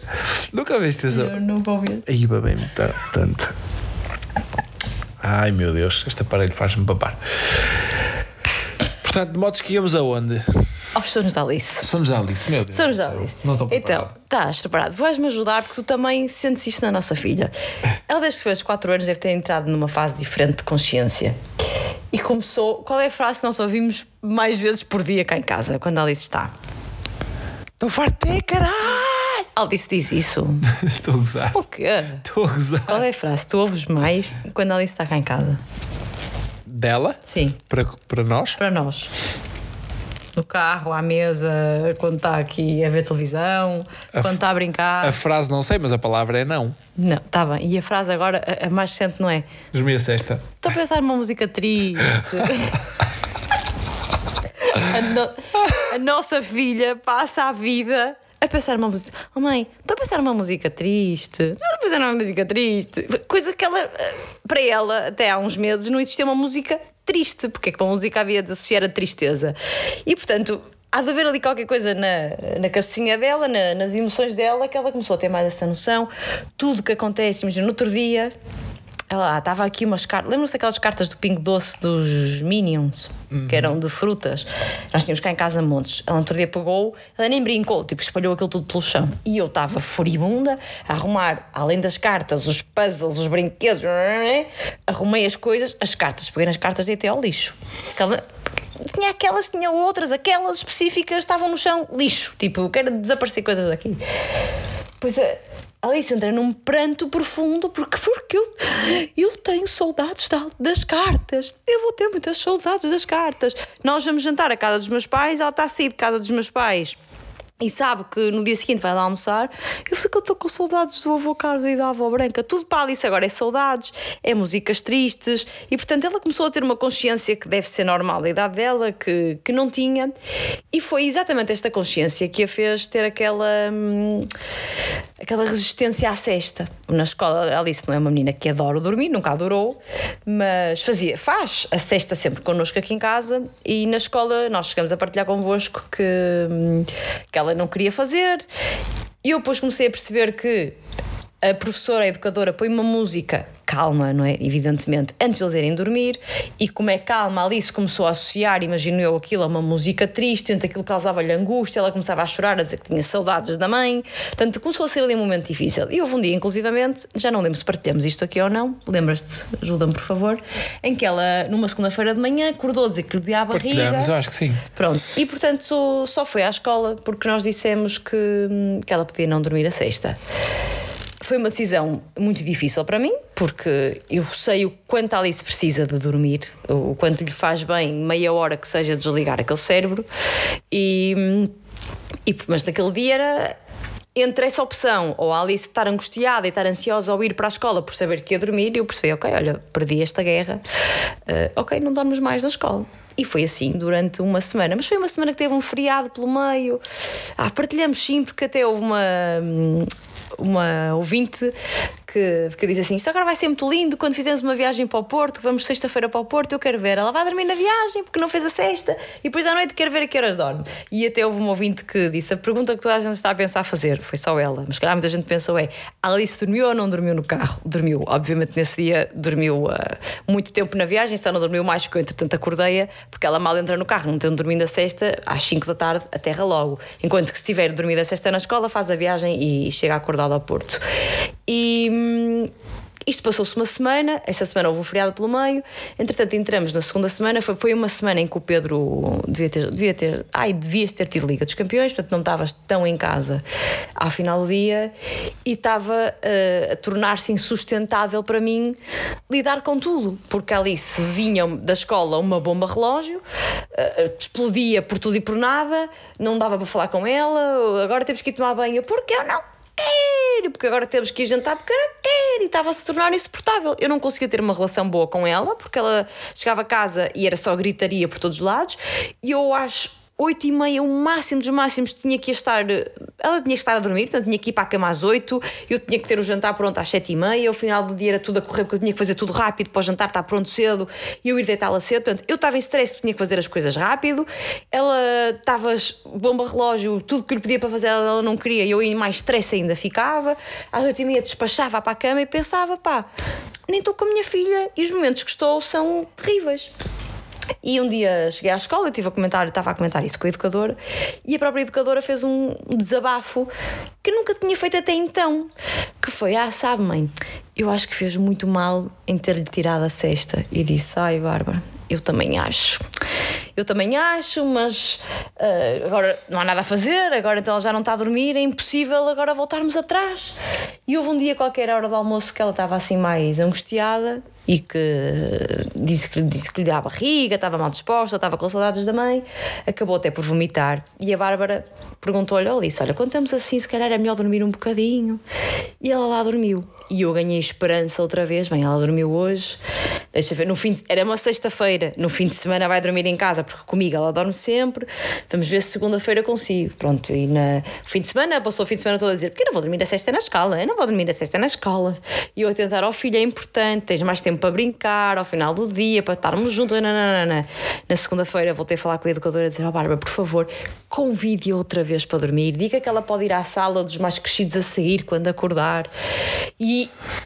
S1: Nunca viste essa?
S2: Eu não vou ver.
S1: Aí bebem-me ta- tanto. Ai meu Deus, este aparelho faz-me papar. Portanto, de modos que íamos aonde?
S2: Aos sonos da Alice.
S1: Somos da Alice, meu Deus.
S2: Sonos
S1: do
S2: da. Alice.
S1: Não estou
S2: Então,
S1: preparado.
S2: estás preparado. Vais-me ajudar porque tu também sentes isto na nossa filha. Ela, desde que fez 4 anos, deve ter entrado numa fase diferente de consciência. E começou. Qual é a frase que nós ouvimos mais vezes por dia cá em casa, quando a Alice está?
S1: Estou farto de caralho!
S2: A Alice diz isso.
S1: Estou a gozar.
S2: O quê?
S1: Estou a gozar.
S2: Qual é a frase que tu ouves mais quando a Alice está cá em casa?
S1: Dela?
S2: Sim,
S1: Para, para nós?
S2: para nós. No carro, à mesa, quando está aqui a ver televisão, quando está a brincar.
S1: A frase não sei, mas a palavra é não.
S2: Não, está bem. E a frase agora, a, a mais recente, não é?
S1: Esmeia-se esta.
S2: Estou a pensar numa música triste. a, no- a nossa filha passa a vida a pensar numa música. Oh mãe, estou a pensar numa música triste. Estou a pensar numa música triste. Coisa que ela, eh, para ela, até há uns meses, não existia uma música triste. Porque é que uma música havia de associar a tristeza. E portanto. Há de haver ali qualquer coisa na, na cabecinha dela, na- nas emoções dela, que ela começou a ter mais essa noção. Tudo que acontece, imagina, no outro dia, ela ah, estava aqui umas cartas. Lembram-se daquelas cartas do Pingo Doce dos Minions, que eram de frutas? Nós tínhamos cá em casa montes. Ela outro dia pegou, ela nem brincou, tipo, espalhou aquilo tudo pelo chão. E eu estava furibunda a arrumar, além das cartas, os puzzles, os brinquedos, arrumei as coisas, as cartas, peguei nas cartas e até ao lixo. Aquela- Tinha aquelas, tinha outras, aquelas específicas estavam no chão, lixo. Tipo, eu quero desaparecer coisas daqui. Pois a Alice entra num pranto profundo porque, porque eu, eu tenho saudades da- das cartas. Eu vou ter muitas saudades das cartas. Nós vamos jantar à casa dos meus pais, ela está a sair de casa dos meus pais. E sabe que no dia seguinte vai lá almoçar. Eu sei que eu estou com saudades do avô Carlos e da avó Branca. Tudo para Alice agora é saudades, é músicas tristes. E portanto ela começou a ter uma consciência que deve ser normal da idade dela, que, que não tinha. E foi exatamente esta consciência que a fez ter aquela. hum, aquela resistência à cesta. Na escola, Alice não é uma menina que adora dormir, nunca adorou, mas fazia, faz a cesta sempre connosco aqui em casa e na escola nós chegamos a partilhar convosco que, hum, que ela não queria fazer. E eu depois comecei a perceber que a professora, a educadora, põe uma música calma, não é? Evidentemente, antes de eles irem dormir, e como é calma, Alice começou a associar, imagino eu, aquilo a uma música triste, então aquilo causava-lhe angústia, ela começava a chorar, a dizer que tinha saudades da mãe, portanto, começou a ser ali um momento difícil. E houve um dia, inclusivamente, já não lembro se partilhamos isto aqui ou não, lembras-te, ajuda-me por favor, em que ela, numa segunda-feira de manhã, acordou a dizer que lhe doía a barriga.
S1: Partilhamos, acho que sim.
S2: Pronto, e portanto só foi à escola porque nós dissemos que, que ela podia não dormir a sexta. Foi uma decisão muito difícil para mim, porque eu sei o quanto a Alice precisa de dormir, o quanto lhe faz bem meia hora que seja desligar aquele cérebro. E, e mas naquele dia era, entre essa opção, ou a Alice estar angustiada e estar ansiosa ao ir para a escola por saber que ia dormir, eu percebi, ok, olha, perdi esta guerra, uh, ok, não dormes mais na escola. E foi assim durante uma semana, mas foi uma semana que teve um feriado pelo meio. Ah, partilhamos sim, porque até houve uma. Uma ouvinte que, que disse assim: Isto agora vai ser muito lindo quando fizermos uma viagem para o Porto, vamos sexta-feira para o Porto, eu quero ver. Ela vai dormir na viagem porque não fez a sexta e depois à noite quero ver a que horas dorme. E até houve um ouvinte que disse: A pergunta que toda a gente está a pensar fazer foi só ela, mas calhar muita gente pensou: é Alice dormiu ou não dormiu no carro? Dormiu, obviamente nesse dia dormiu uh, muito tempo na viagem, só não dormiu mais porque eu entretanto acordei porque ela mal entra no carro, não tendo dormido a sexta, às 5 da tarde aterra logo. Enquanto que se tiver dormido a sexta na escola, faz a viagem e chega acordada ao Porto. E hum, isto passou-se uma semana, esta semana houve um feriado pelo meio, entretanto entramos na segunda semana, foi, foi uma semana em que o Pedro devia ter, devia ter, ai, devias ter tido Liga dos Campeões, portanto não estavas tão em casa ao final do dia e estava uh, a tornar-se insustentável para mim lidar com tudo, porque ali se vinha da escola uma bomba relógio, uh, explodia por tudo e por nada, não dava para falar com ela, agora temos que ir tomar banho, porque eu não porque agora temos que ir jantar não quero, e estava a se tornar insuportável. Eu não conseguia ter uma relação boa com ela, porque ela chegava a casa e era só gritaria por todos os lados, e eu acho oito e meia, o máximo dos máximos, tinha que estar. Ela tinha que estar a dormir, portanto tinha que ir para a cama às oito, eu tinha que ter o jantar pronto às sete e meia, ao final do dia era tudo a correr, porque eu tinha que fazer tudo rápido para o jantar estar pronto cedo e eu ir deitá-la cedo. Portanto, eu estava em stress, tinha que fazer as coisas rápido, ela estava bomba relógio, tudo que lhe pedia para fazer ela não queria, e eu em mais stress ainda ficava. Às oito e meia despachava para a cama e pensava, pá, nem estou com a minha filha e os momentos que estou são terríveis. E um dia cheguei à escola, estive a estava a comentar isso com a educadora, e a própria educadora fez um desabafo que nunca tinha feito até então, que foi, ah, sabe mãe, eu acho que fez muito mal em ter-lhe tirado a cesta. E disse, ai Bárbara, eu também acho. Eu também acho, mas uh, agora não há nada a fazer, agora então ela já não está a dormir, é impossível agora voltarmos atrás. E houve um dia qualquer hora do almoço que ela estava assim mais angustiada e que disse que, disse que lhe dava barriga, estava mal disposta, estava com saudades da mãe, acabou até por vomitar. E a Bárbara perguntou-lhe, Alice, olha, quando estamos assim, se calhar é melhor dormir um bocadinho. E ela lá dormiu. E eu ganhei esperança outra vez, bem, ela dormiu hoje. Deixa ver, no fim de, era uma sexta-feira, no fim de semana vai dormir em casa, porque comigo ela dorme sempre. Vamos ver se segunda-feira consigo. Pronto, e no fim de semana, passou o fim de semana todo a dizer: porque não vou dormir a sexta na escola, eu não vou dormir a sexta na escola. E eu a tentar, ó oh, filho, é importante, tens mais tempo para brincar, ao final do dia, para estarmos juntos. Na segunda-feira voltei a falar com a educadora a dizer: ó oh, Bárbara, por favor, convide-a outra vez para dormir, diga que ela pode ir à sala dos mais crescidos a sair quando acordar. E,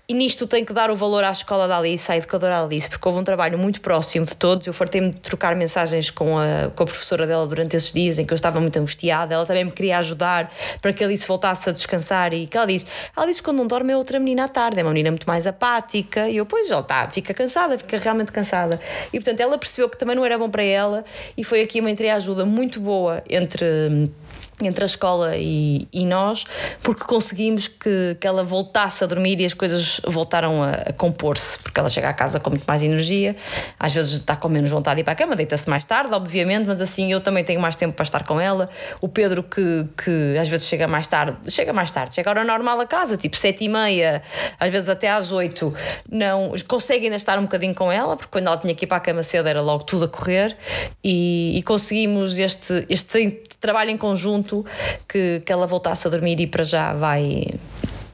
S2: e nisto tem que dar o valor à escola da Alice, à educadora Alice porque houve um trabalho muito próximo de todos. Eu fartei-me de trocar mensagens com a, com a professora dela durante esses dias em que eu estava muito angustiada. Ela também me queria ajudar para que a Alice voltasse a descansar. E que ela disse: disse que quando não dorme é outra menina à tarde, é uma menina muito mais apática. E eu, pois, ela está, fica cansada, fica realmente cansada. E portanto, ela percebeu que também não era bom para ela e foi aqui uma entreajuda muito boa entre entre a escola e, e nós, porque conseguimos que, que ela voltasse a dormir e as coisas voltaram a, a compor-se, porque ela chega à casa com muito mais energia, às vezes está com menos vontade de ir para a cama, deita-se mais tarde, obviamente, mas assim eu também tenho mais tempo para estar com ela. O Pedro, que, que às vezes chega mais tarde, chega mais tarde, chega a hora normal a casa, tipo sete e meia, às vezes até às oito, não, consegue ainda estar um bocadinho com ela, porque quando ela tinha que ir para a cama cedo era logo tudo a correr, e, e conseguimos este, este trabalho em conjunto que, que ela voltasse a dormir e para já vai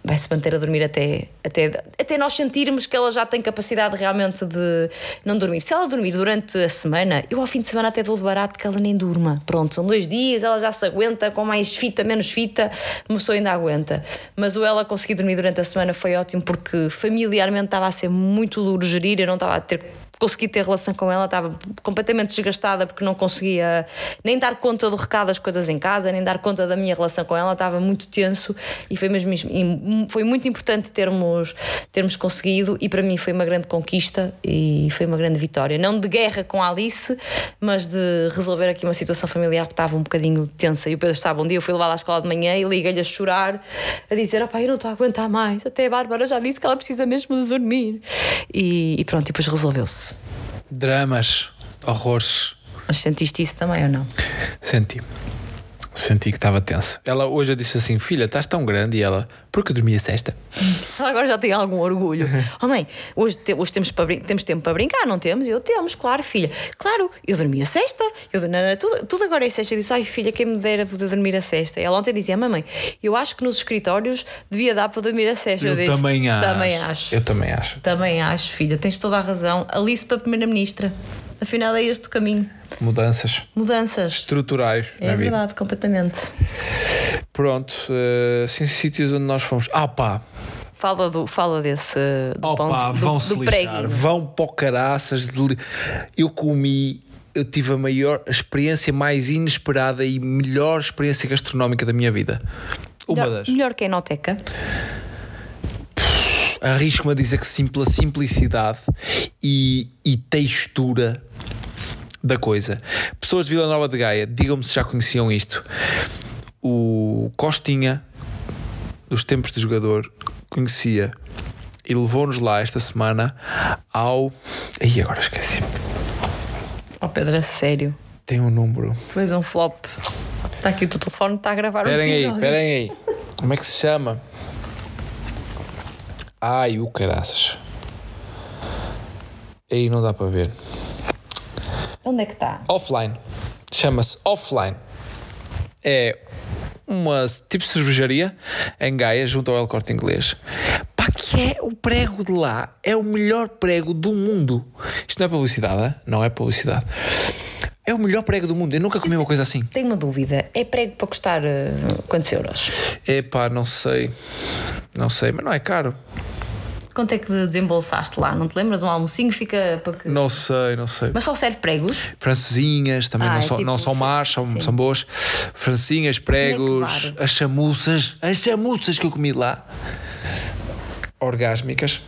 S2: vai se manter a dormir até, até, até nós sentirmos que ela já tem capacidade realmente de não dormir. Se ela dormir durante a semana, eu ao fim de semana até dou de barato que ela nem durma. Pronto, são dois dias, ela já se aguenta, com mais fita, menos fita, uma pessoa ainda aguenta. Mas o ela conseguir dormir durante a semana foi ótimo porque familiarmente estava a ser muito duro gerir, eu não estava a ter consegui ter relação com ela, estava completamente desgastada porque não conseguia nem dar conta do recado das coisas em casa, nem dar conta da minha relação com ela, estava muito tenso e foi mesmo foi muito importante termos termos conseguido e para mim foi uma grande conquista e foi uma grande vitória, não de guerra com a Alice, mas de resolver aqui uma situação familiar que estava um bocadinho tensa. E o Pedro estava um dia, eu fui levá-la à escola de manhã e liguei-lhe a chorar, a dizer: opá, eu não estou a aguentar mais, até a Bárbara já disse que ela precisa mesmo de dormir. E, e pronto, e depois resolveu-se.
S1: Dramas, horrores.
S2: Mas sentiste isso também ou não?
S1: Senti. Senti que estava tenso. Ela hoje eu disse assim: Filha, estás tão grande. E ela, porque dormia sexta?
S2: Ela agora já tem algum orgulho. Oh mãe, hoje, te- hoje temos, para, temos tempo para brincar, não temos? Eu temos, claro, filha. Claro, eu dormia sexta. Eu, não, não, tudo, tudo agora é sexta. Eu disse: Ai, filha, quem me dera poder dormir a sexta. Ela ontem dizia: Mamãe, eu acho que nos escritórios devia dar para dormir a sexta.
S1: Eu,
S2: disse,
S1: também acho.
S2: Também acho.
S1: Eu também acho.
S2: Também acho, filha. Tens toda a razão. Alice para Primeira-Ministra. Afinal, é este o caminho.
S1: Mudanças
S2: Mudanças.
S1: estruturais
S2: É
S1: na vida.
S2: verdade, completamente.
S1: Pronto, eh, sim, sítios onde nós fomos. Ah pá,
S2: Fala, do, fala desse. Do
S1: oh, pá
S2: pão, do,
S1: vão-se
S2: do
S1: lixar. Vão para o caraças. de li- Eu comi, eu tive a maior, a experiência mais inesperada e melhor experiência gastronómica da minha vida. Uma
S2: Melhor,
S1: das.
S2: melhor que a Enoteca.
S1: Arrisco-me a dizer que sim, pela simplicidade e, e textura da coisa. Pessoas de Vila Nova de Gaia, digam-me se já conheciam isto. O Costinha, dos tempos de jogador, conhecia e levou-nos lá esta semana ao. Aí agora esqueci.
S2: Oh Pedro, a sério.
S1: Tem um número.
S2: Tu és um flop. Está aqui o teu telefone, está a gravar um
S1: Esperem aí,
S2: episódio.
S1: esperem aí. Como é que se chama? Ai, o caraças. Aí não dá para ver.
S2: Onde é que está?
S1: Offline. Chama-se Offline. É uma tipo cervejaria em Gaia, junto ao El Corte Inglês. Pá, que é o prego de lá. É o melhor prego do mundo. Isto não é publicidade, é? não é publicidade. É o melhor prego do mundo. Eu nunca comi uma coisa assim.
S2: Tenho uma dúvida. É prego para custar eh, quantos euros?
S1: Epá, não sei. Não sei, mas não é caro.
S2: Quanto é que desembolsaste lá? Não te lembras? Um almocinho fica para que...
S1: Não sei, não sei.
S2: Mas só serve pregos?
S1: Francesinhas também
S2: Ah,
S1: não,
S2: é
S1: são,
S2: tipo-
S1: não são
S2: sim,
S1: más, são,
S2: sim.
S1: são boas. Francinhas, pregos,
S2: bar.
S1: as chamuças, as chamuças que eu comi lá. Orgásmicas.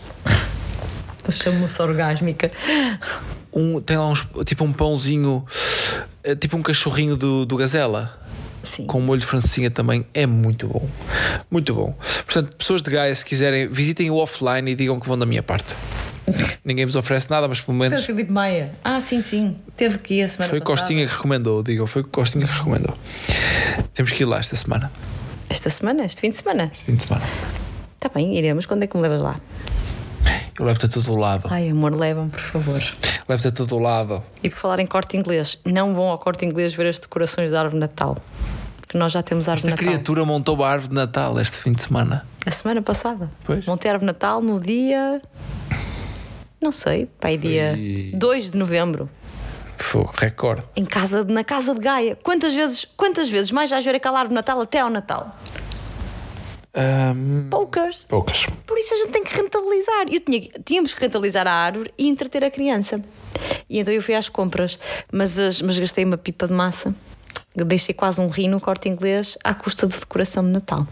S2: Chamo-se orgásmica.
S1: Um, tem lá uns, tipo um pãozinho, eh, tipo um cachorrinho do, do Gazela.
S2: Sim.
S1: Com molho de francesinha também é muito bom. Muito bom. Portanto, pessoas de Gaia, se quiserem, visitem o offline e digam que vão da minha parte. Ninguém vos oferece nada, mas pelo menos
S2: Filipe Maia. Ah, sim, sim. Teve que ir a semana
S1: foi
S2: passada.
S1: Costinha que recomendou. Digam, foi Costinha que recomendou. Temos que ir lá esta semana.
S2: Esta semana? Este fim de semana?
S1: Este fim de semana.
S2: Está bem, iremos. Quando é que me levas lá?
S1: Eu levo-te a todo lado.
S2: Ai, amor, levam, por favor.
S1: Levo-te a todo lado.
S2: E por falar em corte inglês, não vão ao corte inglês ver as decorações da árvore de Natal. Que nós já temos árvore de Natal.
S1: criatura montou a árvore de Natal este fim de semana.
S2: A semana passada.
S1: Pois.
S2: Vão ter árvore de Natal no dia. Não sei, pai, dia 2 de novembro.
S1: Foi recorde.
S2: Em casa, na casa de Gaia. Quantas vezes, quantas vezes mais vais ver aquela árvore de Natal até ao Natal?
S1: Ahm,
S2: Poucas.
S1: poucas.
S2: Por isso a gente tem que rentabilizar. Eu tinha, tínhamos que rentabilizar a árvore e entreter a criança. E então eu fui às compras, mas, as- mas gastei uma pipa de massa. Deixei quase um rio no corte inglês à custa de decoração de Natal.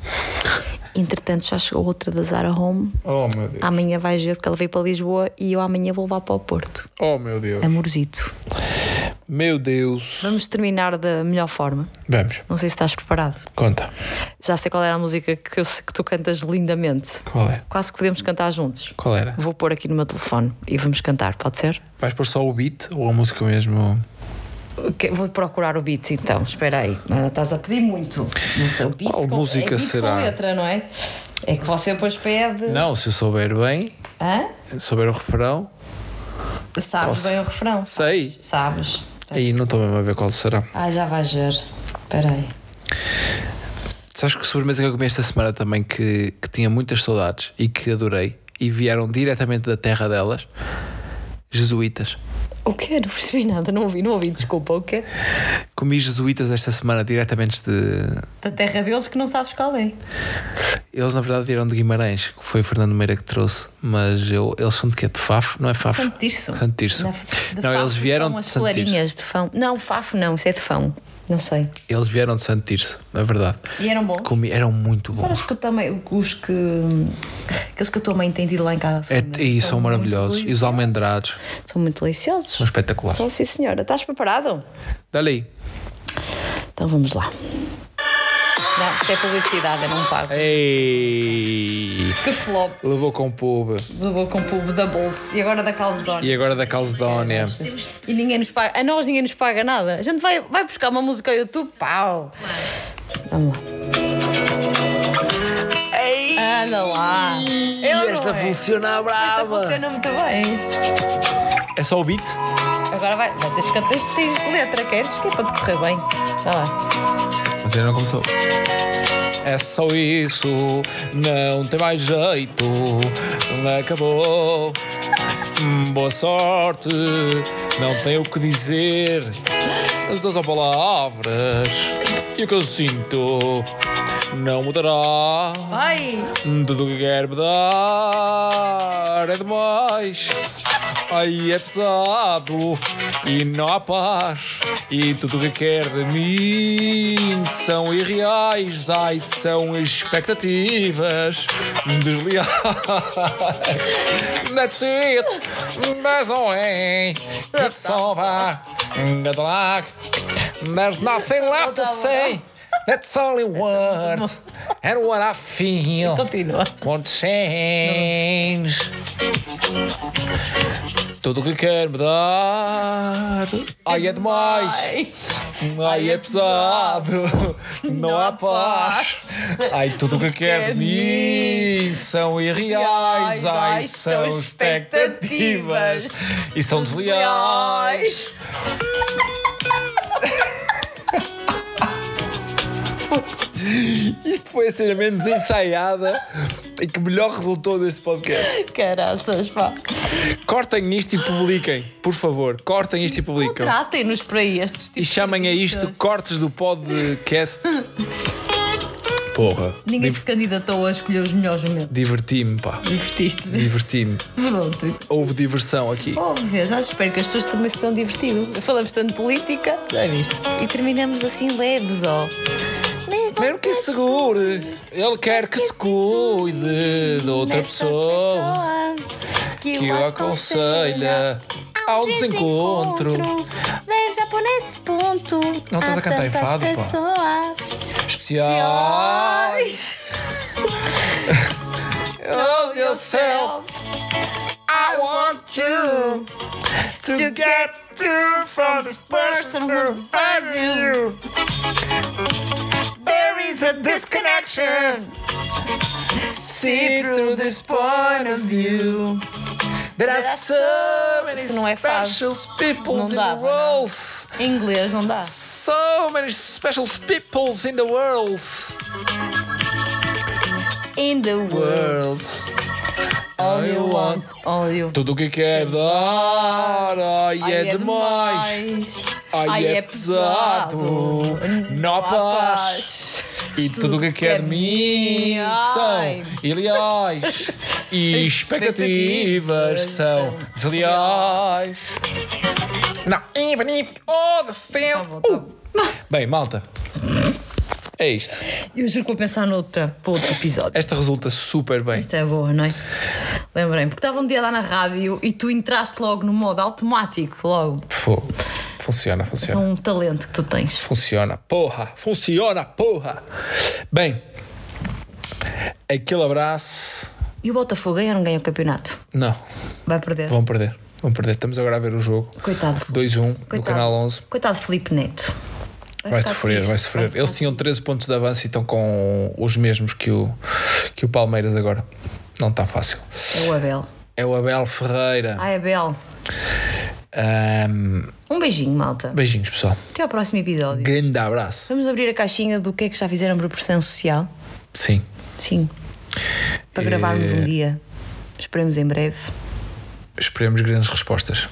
S2: Entretanto, já chegou outra da Zara Home.
S1: Oh meu Deus.
S2: Amanhã vais ver porque ela veio para Lisboa e eu amanhã vou levar para o Porto.
S1: Oh meu Deus.
S2: Amorzito.
S1: Meu Deus.
S2: Vamos terminar da melhor forma.
S1: Vamos,
S2: Não sei se estás preparado.
S1: conta.
S2: Já sei qual era a música que, eu que tu cantas lindamente.
S1: Qual é?
S2: Quase que podemos cantar juntos.
S1: Qual era?
S2: Vou pôr aqui no meu telefone e vamos cantar, pode ser?
S1: Vais pôr só o beat ou a música mesmo?
S2: Vou procurar o beat então, espera aí. Mas estás a pedir muito. Não sei, o beat
S1: Qual
S2: com-
S1: música
S2: é beat
S1: será?
S2: Com letra, não é? É que você depois pede.
S1: Não, se eu souber bem,
S2: Hã?
S1: souber o refrão,
S2: Sabes
S1: Posso?
S2: bem o refrão?
S1: sei.
S2: Sabes.
S1: Aí não estou mesmo a ver qual será.
S2: Ah, já vais ver. Espera aí.
S1: Sabes que sobremesa que eu comi esta semana também que, que tinha muitas saudades e que adorei e vieram diretamente da terra delas? Jesuítas.
S2: O quê? Não percebi nada, não ouvi, não ouvi, desculpa, o quê?
S1: Comi jesuítas esta semana diretamente de.
S2: Da terra deles que não sabes qual é.
S1: Eles na verdade vieram de Guimarães, que foi o Fernando Meira que trouxe, mas eu, eles são de quê? De Fafo? Não é Fafo?
S2: Santo Tirso.
S1: Santo Tirso.
S2: Na- de
S1: Não, eles
S2: Fafo
S1: vieram
S2: são
S1: de
S2: as
S1: Tirso.
S2: clarinhas de fão. Não, Fafo não, isso é de fão. Não sei.
S1: Eles vieram de Santo Tirso, na verdade.
S2: E eram bons?
S1: Comi, eram muito
S2: São
S1: bons.
S2: os que eu também, os que. Aqueles que a tua mãe tem tido lá em casa.
S1: É, e são
S2: muito
S1: maravilhosos. E os almendrados
S2: São muito deliciosos.
S1: são espetaculares.
S2: São sim, senhora. Estás preparado?
S1: Dali.
S2: Então vamos lá. Não, isto é publicidade, eu não pago.
S1: Ei!
S2: Que flop.
S1: Levou com pub.
S2: Levou com pub da Bolt e agora da Calcedónia.
S1: E agora da Calcedónia.
S2: E ninguém nos paga. A nós ninguém nos paga nada. A gente vai, vai buscar uma música ao YouTube, pau. Vamos lá.
S1: Ei!
S2: Anda lá. Eu não
S1: Esta
S2: é.
S1: funciona
S2: Esta
S1: brava.
S2: funciona muito bem.
S1: É só o beat?
S2: Agora vai. Mas tens, que- tens, tens letra, queres? Que é para te correr bem. Vai lá.
S1: Não começou. É só isso, não tem mais jeito, acabou. Hum, Boa sorte, não tenho o que dizer. São só palavras e o que eu sinto não mudará.
S2: Vai!
S1: Tudo o que quer me dar é demais. Ai, é pesado e não há paz. E tudo o que quer de mim são irreais. Ai, são expectativas desleais. That's it. There's no way. It's over. Good luck. There's nothing left to say. That's only words. And what I feel
S2: Continua.
S1: won't change. Tudo o que quer me dar, ai é demais, ai. É pesado, não há paz. Ai, tudo o que quer de mim são irreais, ai, são expectativas. e são desleais. Isto foi a cena menos ensaiada e que melhor resultou deste podcast.
S2: Caraças, pá.
S1: Cortem isto e publiquem, por favor. Cortem isto e publiquem.
S2: Tratem-nos por aí estes
S1: E
S2: tipos
S1: chamem a isto cortes do podcast. Porra.
S2: Ninguém
S1: Div-
S2: se candidatou a escolher os melhores momentos.
S1: Diverti-me, pá.
S2: Divertiste.
S1: Diverti-me.
S2: Pronto.
S1: Houve diversão aqui.
S2: Oh, vês, acho, espero que as pessoas também se tenham divertido. Falamos tanto de política. Já viste? E terminamos assim leves, ó. Leves,
S1: Mesmo que se segure, ele quer que se cuide de outra pessoa
S2: que
S1: o aconselha ao desencontro.
S2: Veja por nesse ponto.
S1: Não estás a cantar em fado,
S2: pessoas.
S1: Especiais. Love yourself. I want you to get through from this person who buys you. There is a disconnection. See through this point of view. There are so many
S2: Isso não é fado.
S1: special peoples
S2: Não
S1: in the world.
S2: Em inglês não dá.
S1: So many special peoples in the world.
S2: In the World. All you want, all you
S1: Tudo o que quer dar, ai,
S2: Ai,
S1: é, demais. Ai, é pesado. Não paz. E tudo o que quer de mim
S2: Ai.
S1: são ileais. E expectativas são desleais. Não, even if all the
S2: bom.
S1: Bem, malta. É isto.
S2: Eu juro que vou pensar noutra, para outro episódio.
S1: Esta resulta super bem.
S2: Esta é boa, não é? Lembrei-me, porque estava um dia lá na rádio e tu entraste logo no modo automático, logo.
S1: Fogo. Funciona,
S2: É
S1: funciona.
S2: um talento que tu tens.
S1: Funciona, porra! Funciona, porra! Bem, aquele abraço.
S2: E o Botafogo ganha ou não ganha o campeonato?
S1: Não,
S2: Vai perder.
S1: vão perder. Vão perder. Estamos agora a ver o jogo.
S2: Coitado. de Filipe.
S1: 2-1 no canal 11.
S2: Coitado Felipe Neto.
S1: Vai
S2: ficar
S1: sofrer,
S2: triste,
S1: vai sofrer. Eles tinham 13 pontos de avanço e estão com os mesmos que o, que o Palmeiras agora. Não está fácil.
S2: É o Abel.
S1: É o Abel Ferreira.
S2: Ai, Abel.
S1: Ahm,
S2: Um beijinho, malta.
S1: beijinhos, pessoal.
S2: Até ao próximo episódio.
S1: Grande abraço.
S2: Vamos abrir a caixinha do que é que já fizeram por pressão social?
S1: Sim.
S2: Sim. Para gravarmos um dia. Esperemos em breve.
S1: Esperemos grandes respostas.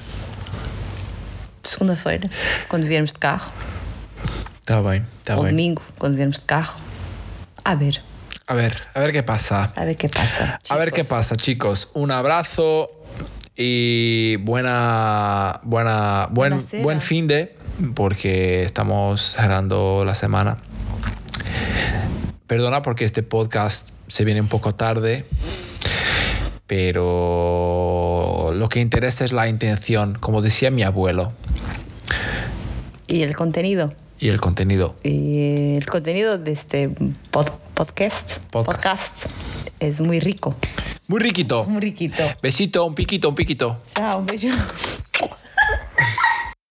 S2: Segunda-feira, quando viermos de carro.
S1: Está bem, está
S2: ou
S1: bem.
S2: domingo, quando viermos de carro. A ver.
S1: A ver, a ver qué pasa.
S2: A ver qué pasa.
S1: A ver qué pasa, chicos. Un abrazo y buena, buena, buen,
S2: Buenasera.
S1: buen fin de, porque estamos cerrando la semana. Perdona porque este podcast se viene un poco tarde, pero lo que interesa es la intención, como decía mi abuelo,
S2: Y el contenido.
S1: Y el contenido.
S2: Y el contenido de este pod, podcast,
S1: podcast,
S2: podcast es muy rico.
S1: Muy riquito.
S2: Muy riquito.
S1: Besito, un piquito, un piquito.
S2: Chao, un beso.